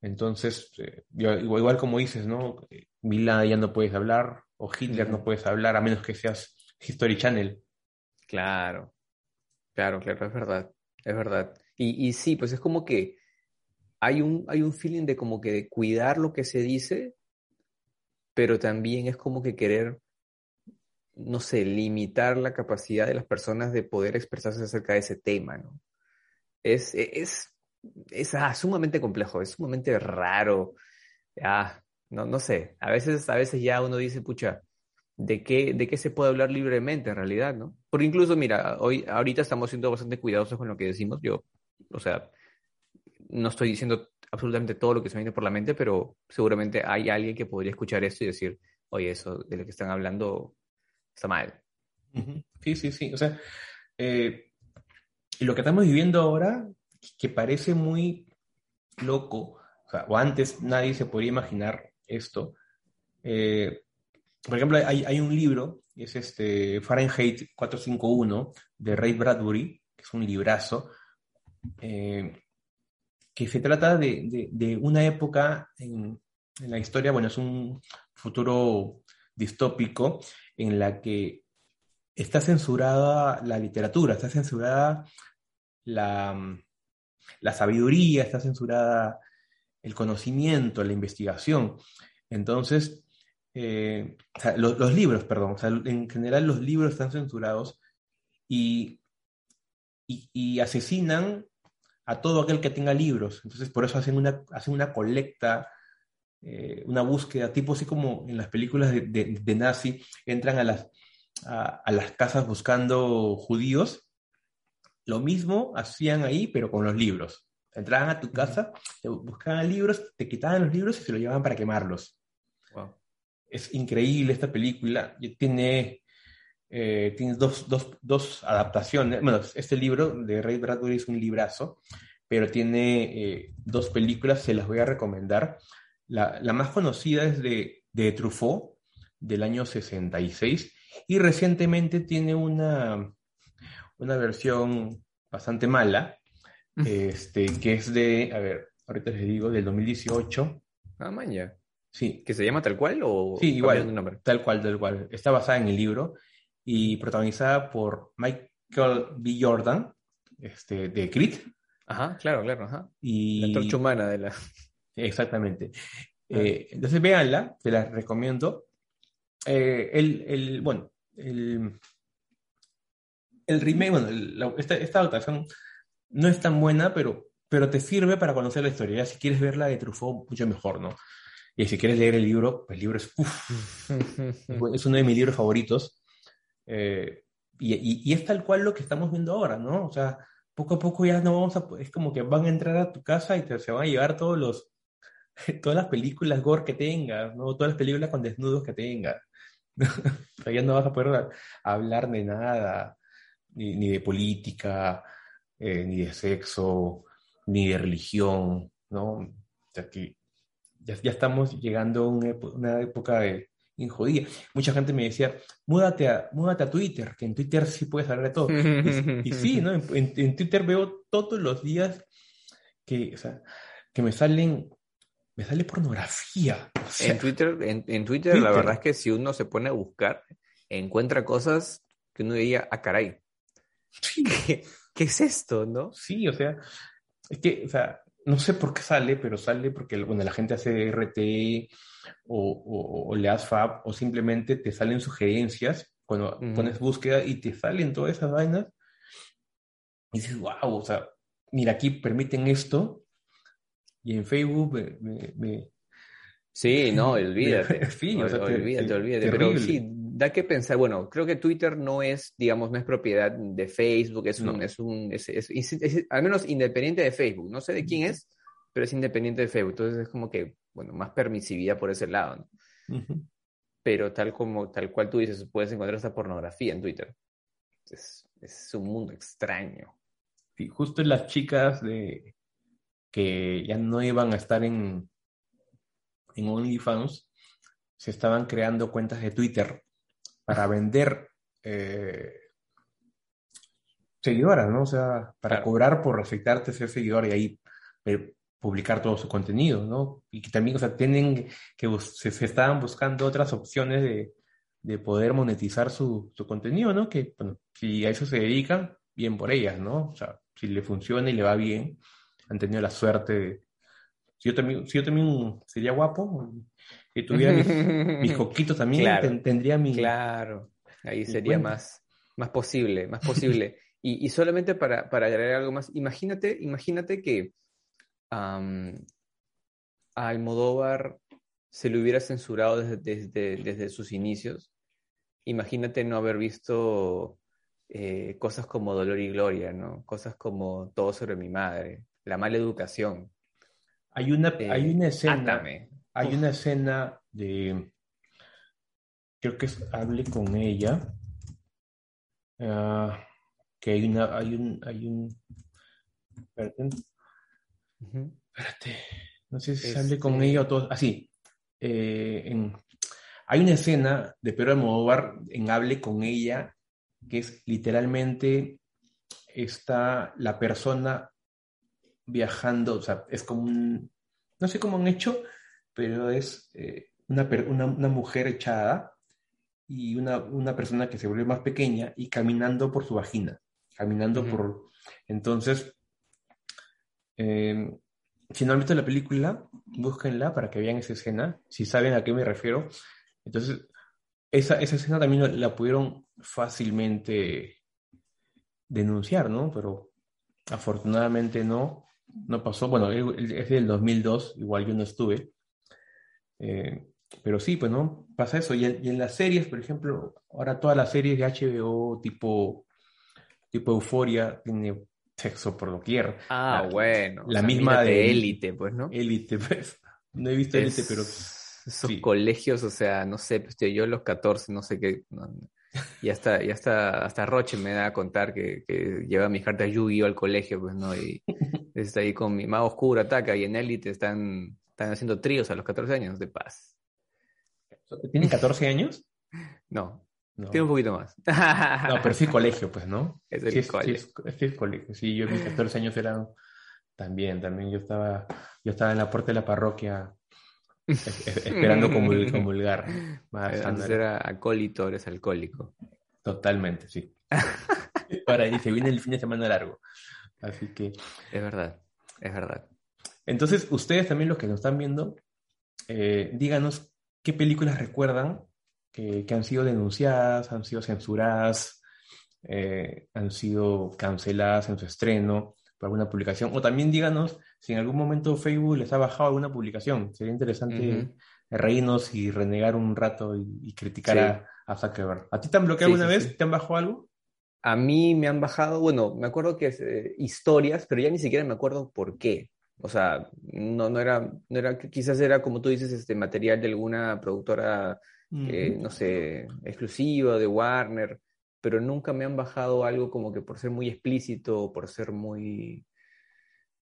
Entonces, eh, igual, como dices, ¿no? Mila ya no puedes hablar, o Hitler no puedes hablar, a menos que seas History Channel. Claro, claro, claro, es verdad, es verdad. Y, sí, pues es como que hay un, hay un feeling de como que de cuidar lo que se dice, pero también es como que querer no sé, limitar la capacidad de las personas de poder expresarse acerca de ese tema, ¿no? Es, es, es ah, sumamente complejo, es sumamente raro. Ah, no, no sé, a veces, a veces ya uno dice, pucha, ¿de qué, ¿de qué se puede hablar libremente en realidad, no? Porque incluso, mira, hoy, ahorita estamos siendo bastante cuidadosos con lo que decimos. Yo, o sea, no estoy diciendo absolutamente todo lo que se me viene por la mente, pero seguramente hay alguien que podría escuchar esto y decir, oye, eso de lo que están hablando está mal. Sí, sí, sí. O sea, eh, lo que estamos viviendo ahora, que parece muy loco, o, sea, o antes nadie se podría imaginar esto. Eh, por ejemplo, hay, un libro, es este Fahrenheit 451 de Ray Bradbury, que es un librazo, eh, que se trata de, una época en, la historia, bueno, es un futuro distópico en la que está censurada la literatura, está censurada la sabiduría, está censurada el conocimiento, la investigación. Entonces, eh, los, libros, perdón, en general los libros están censurados y, y, asesinan a todo aquel que tenga libros. Entonces, por eso hacen una, hacen una colecta, eh, una búsqueda, tipo así como en las películas de, de, nazi, entran a las, a, a las casas buscando judíos. Lo mismo hacían ahí, pero con los libros. Entraban a tu casa, buscaban libros, te quitaban los libros y se los llevaban para quemarlos. Es increíble esta película. Tiene, eh, tiene dos, dos, dos, adaptaciones. Bueno, este libro de Ray Bradbury es un librazo, pero tiene eh, dos películas, se las voy a recomendar. La, la más conocida es de, de, Truffaut, del año 66, y recientemente tiene una, una versión bastante mala, este, que es de, a ver, ahorita les digo, del 2018. Ah, maña. Sí. ¿Que se llama tal cual o sí, igual, nombre? tal cual, tal cual. Está basada en el libro y protagonizada por Michael B. Jordan, este, de Creed. Ajá, claro, claro, ajá. Y... La antorcha humana de la... Exactamente. Ah. Eh, entonces, véanla, te la recomiendo. Eh, el, el, bueno, el, el remake, bueno, esta, esta adaptación no es tan buena, pero, pero te sirve para conocer la historia. si quieres verla de Truffaut, mucho mejor, ¿no? Y si quieres leer el libro, el libro es, es uno de mis libros favoritos. Eh, y, y, es tal cual lo que estamos viendo ahora, ¿no? O sea, poco a poco ya no vamos a, es como que van a entrar a tu casa y te, se van a llevar todos los, todas las películas gore que tengas, ¿no? Todas las películas con desnudos que tengas. o sea, ya no vas a poder hablar de nada, ni, ni de política, eh, ni de sexo, ni de religión, ¿no? O sea, que ya, ya estamos llegando a una, época de injodida. Mucha gente me decía, múdate a, múdate a Twitter, que en Twitter sí puedes hablar de todo. y, sí, ¿no? En, en, Twitter veo todos los días que, o sea, que me salen, me sale pornografía. en Twitter, en, Twitter, la verdad es que si uno se pone a buscar, encuentra cosas que uno diría, ah, caray. ¿Qué, ¿Qué, es esto, no? Sí, o sea, es que, o sea, no sé por qué sale, pero sale porque bueno, la gente hace RT o, o, le das FAB o simplemente te salen sugerencias cuando pones búsqueda y te salen todas esas vainas. Y dices, wow, o sea, mira, aquí permiten esto y en Facebook me... sí, no, olvídate. sí, o sea, olvídate, olvídate. Pero sí, da que pensar, bueno, creo que Twitter no es, digamos, no es propiedad de Facebook, es un, es un, es, al menos independiente de Facebook, no sé de quién es, pero es independiente de Facebook, entonces es como que, bueno, más permisividad por ese lado, ¿no? Pero tal como, tal cual tú dices, puedes encontrar esta pornografía en Twitter. Es, es un mundo extraño. Sí, justo las chicas de que ya no iban a estar en, en OnlyFans, se estaban creando cuentas de Twitter para vender eh, seguidoras, ¿no? O sea, para cobrar por aceptarte ser seguidor y ahí eh, publicar todo su contenido, ¿no? Y que también, o sea, tienen que se, se estaban buscando otras opciones de, de poder monetizar su, su, contenido, ¿no? Que, bueno, si a eso se dedican, bien por ellas, ¿no? O sea, si le funciona y le va bien, han tenido la suerte de... Si yo también, si yo también sería guapo, si tuviera mis, coquitos también, tendría mi, claro. Ahí sería más, más posible, más posible. y, solamente para, agregar algo más, imagínate, imagínate que a Almodóvar se le hubiera censurado desde, desde, sus inicios. Imagínate no haber visto eh, cosas como Dolor y Gloria, ¿no? Cosas como Todo sobre mi madre, La mala educación. Hay una, hay una escena. Hay una escena de. Creo que es Hable con ella. Ah, que hay una. Hay un. Hay un. Espérate. Espérate. No sé si Hable con este ella o todo. Así. Ah, eh, hay una escena de Pedro Almodóvar en Hable con ella que es literalmente está la persona viajando, o sea, es como un, no sé cómo han hecho, pero es eh, una, una, mujer echada y una, persona que se vuelve más pequeña y caminando por su vagina, caminando por... Entonces, em, si no han visto la película, búsquenla para que vean esa escena, si saben a qué me refiero. Entonces, esa, esa escena también la pudieron fácilmente denunciar, ¿no? Pero afortunadamente no, no pasó. Bueno, es del 2002, igual yo no estuve. Eh, pero sí, pues no, pasa eso. Y en, las series, por ejemplo, ahora todas las series de HBO tipo, tipo Euforia tiene sexo por doquier. Ah, bueno. La misma de Élite, pues, ¿no? Élite, pues. No he visto Élite, pero esos colegios, o sea, no sé, pues yo los 14, no sé qué. y hasta, y hasta, hasta Roche me da a contar que, lleva mis cartas Yu-Gi-Oh al colegio, pues, ¿no? Y está ahí con mi mago oscuro, ataca, y en Elite están, están haciendo tríos a los 14 años de paz. ¿Tienen 14 años? No, Tiene un poquito más. no, pero sí colegio, pues, ¿no? Es el colegio. Sí, es, colegio. Sí, yo mis 14 años eran también, también yo estaba, yo estaba en la puerta de la parroquia esperando comulgar. Más Antes era acólito, eres alcohólico. Totalmente, sí. Ahora dice, viene el fin de semana largo. Así que... Es verdad, es verdad. Entonces, ustedes también los que nos están viendo, eh, díganos qué películas recuerdan que, han sido denunciadas, han sido censuradas, eh, han sido canceladas en su estreno por alguna publicación. O también díganos si en algún momento Facebook les ha bajado alguna publicación. Sería interesante reírnos y renegar un rato y, criticar a, a, Zuckerberg. ¿A ti te han bloqueado alguna vez? ¿Te han bajado algo? A mí me han bajado, bueno, me acuerdo que es eh, historias, pero ya ni siquiera me acuerdo por qué. O sea, no, no, era, no era, quizás era como tú dices, este material de alguna productora, no sé, exclusiva de Warner, pero nunca me han bajado algo como que por ser muy explícito, por ser muy,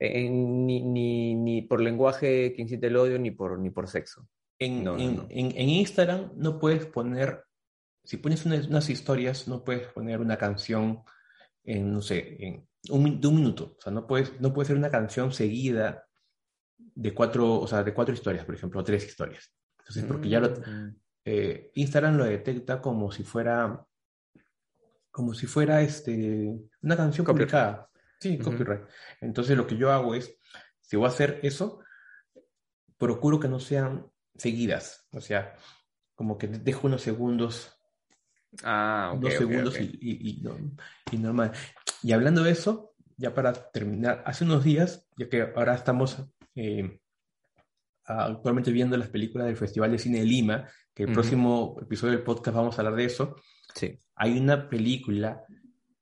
ni, ni, ni, por lenguaje que incite el odio, ni por, ni por sexo. En, en, Instagram no puedes poner, si pones unas, historias, no puedes poner una canción en, no sé, en un, de un minuto. O sea, no puedes, no puede ser una canción seguida de cuatro, o sea, de cuatro historias, por ejemplo, o tres historias. Entonces, porque ya lo, mm. eh, Instagram lo detecta como si fuera, como si fuera este, una canción publicada. Sí, copyright. Entonces lo que yo hago es, si voy a hacer eso, procuro que no sean seguidas. O sea, como que dejo unos segundos. Ah, unos segundos Y, normal. Y hablando de eso, ya para terminar, hace unos días, ya que ahora estamos eh, actualmente viendo las películas del Festival de Cine de Lima, que el próximo episodio del podcast vamos a hablar de eso. Sí. Hay una película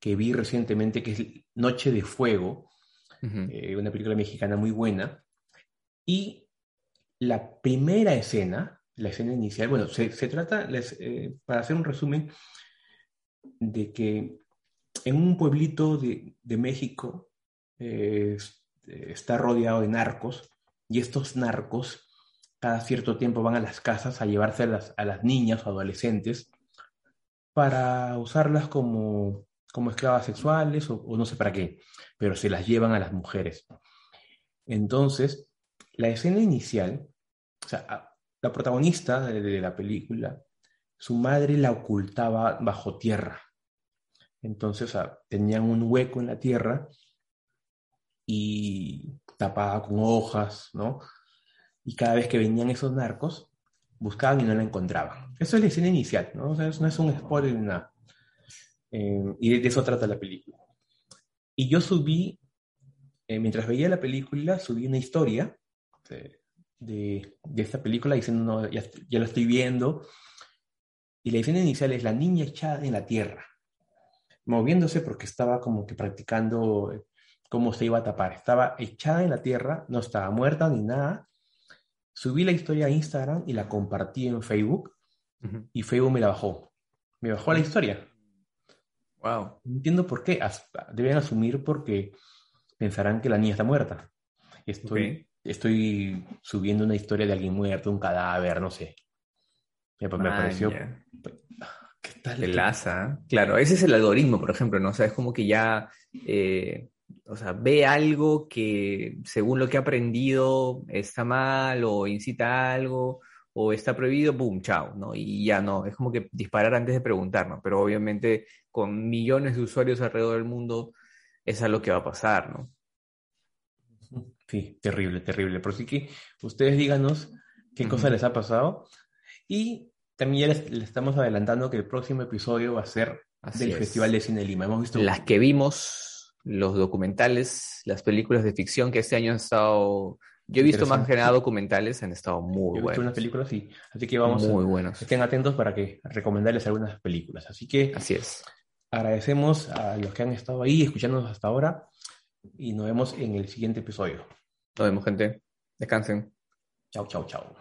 que vi recientemente que es Noche de Fuego, eh, una película mexicana muy buena. Y la primera escena, la escena inicial, bueno, se, trata, eh, para hacer un resumen, de que en un pueblito de, México eh, está rodeado de narcos y estos narcos cada cierto tiempo van a las casas a llevarse a las, a las niñas o adolescentes para usarlas como como esclavas sexuales o, no sé para qué, pero se las llevan a las mujeres. Entonces, la escena inicial, o sea, la protagonista de, la película, su madre la ocultaba bajo tierra. Entonces, tenían un hueco en la tierra y tapada con hojas, ¿no? Y cada vez que venían esos narcos, buscaban y no la encontraban. Eso es la escena inicial, ¿no? O sea, no es un spoiler nada. Eh, y de eso trata la película. Y yo subí, eh, mientras veía la película, subí una historia de, de, esta película diciendo, no, ya, ya, lo estoy viendo. Y la escena inicial es la niña echada en la tierra, moviéndose porque estaba como que practicando eh, cómo se iba a tapar. Estaba echada en la tierra, no estaba muerta ni nada. Subí la historia a Instagram y la compartí en Facebook y Facebook me la bajó. Me bajó la historia. Wow. No entiendo por qué. Deben asumir porque pensarán que la niña está muerta. Estoy, estoy subiendo una historia de alguien muerto, un cadáver, no sé. Me, pareció. ¿Qué tal? El asa. Claro, ese es el algoritmo, por ejemplo, ¿no? O sea, es como que ya. Eh, o sea, ve algo que según lo que ha aprendido está mal o incita a algo o está prohibido, boom, chao, ¿no? Y ya no, es como que disparar antes de preguntar, ¿no? Pero obviamente con millones de usuarios alrededor del mundo, es algo que va a pasar, ¿no? Sí, terrible, terrible. Por sí que ustedes díganos qué cosa les ha pasado. Y también ya les, estamos adelantando que el próximo episodio va a ser del Festival de Cine Lima. Hemos visto... Las que vimos, los documentales, las películas de ficción que este año han estado yo he visto más que nada documentales, han estado muy buenos. unas películas, sí. Así que vamos. Muy buenos. Estén atentos para que recomendarles algunas películas. Así que. Así es. Agradecemos a los que han estado ahí escuchándonos hasta ahora y nos vemos en el siguiente episodio. Nos vemos, gente. Descansen. Chao, chao, chao.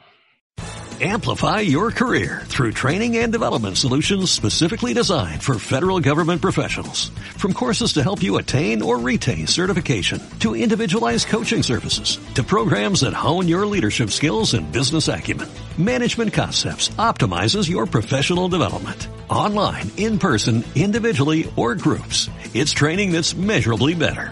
Amplify your career through training and development solutions specifically designed for federal government professionals. From courses to help you attain or retain certification, to individualized coaching services, to programs that hone your leadership skills and business acumen, Management Concepts optimizes your professional development. Online, in person, individually, or groups. It's training that's measurably better.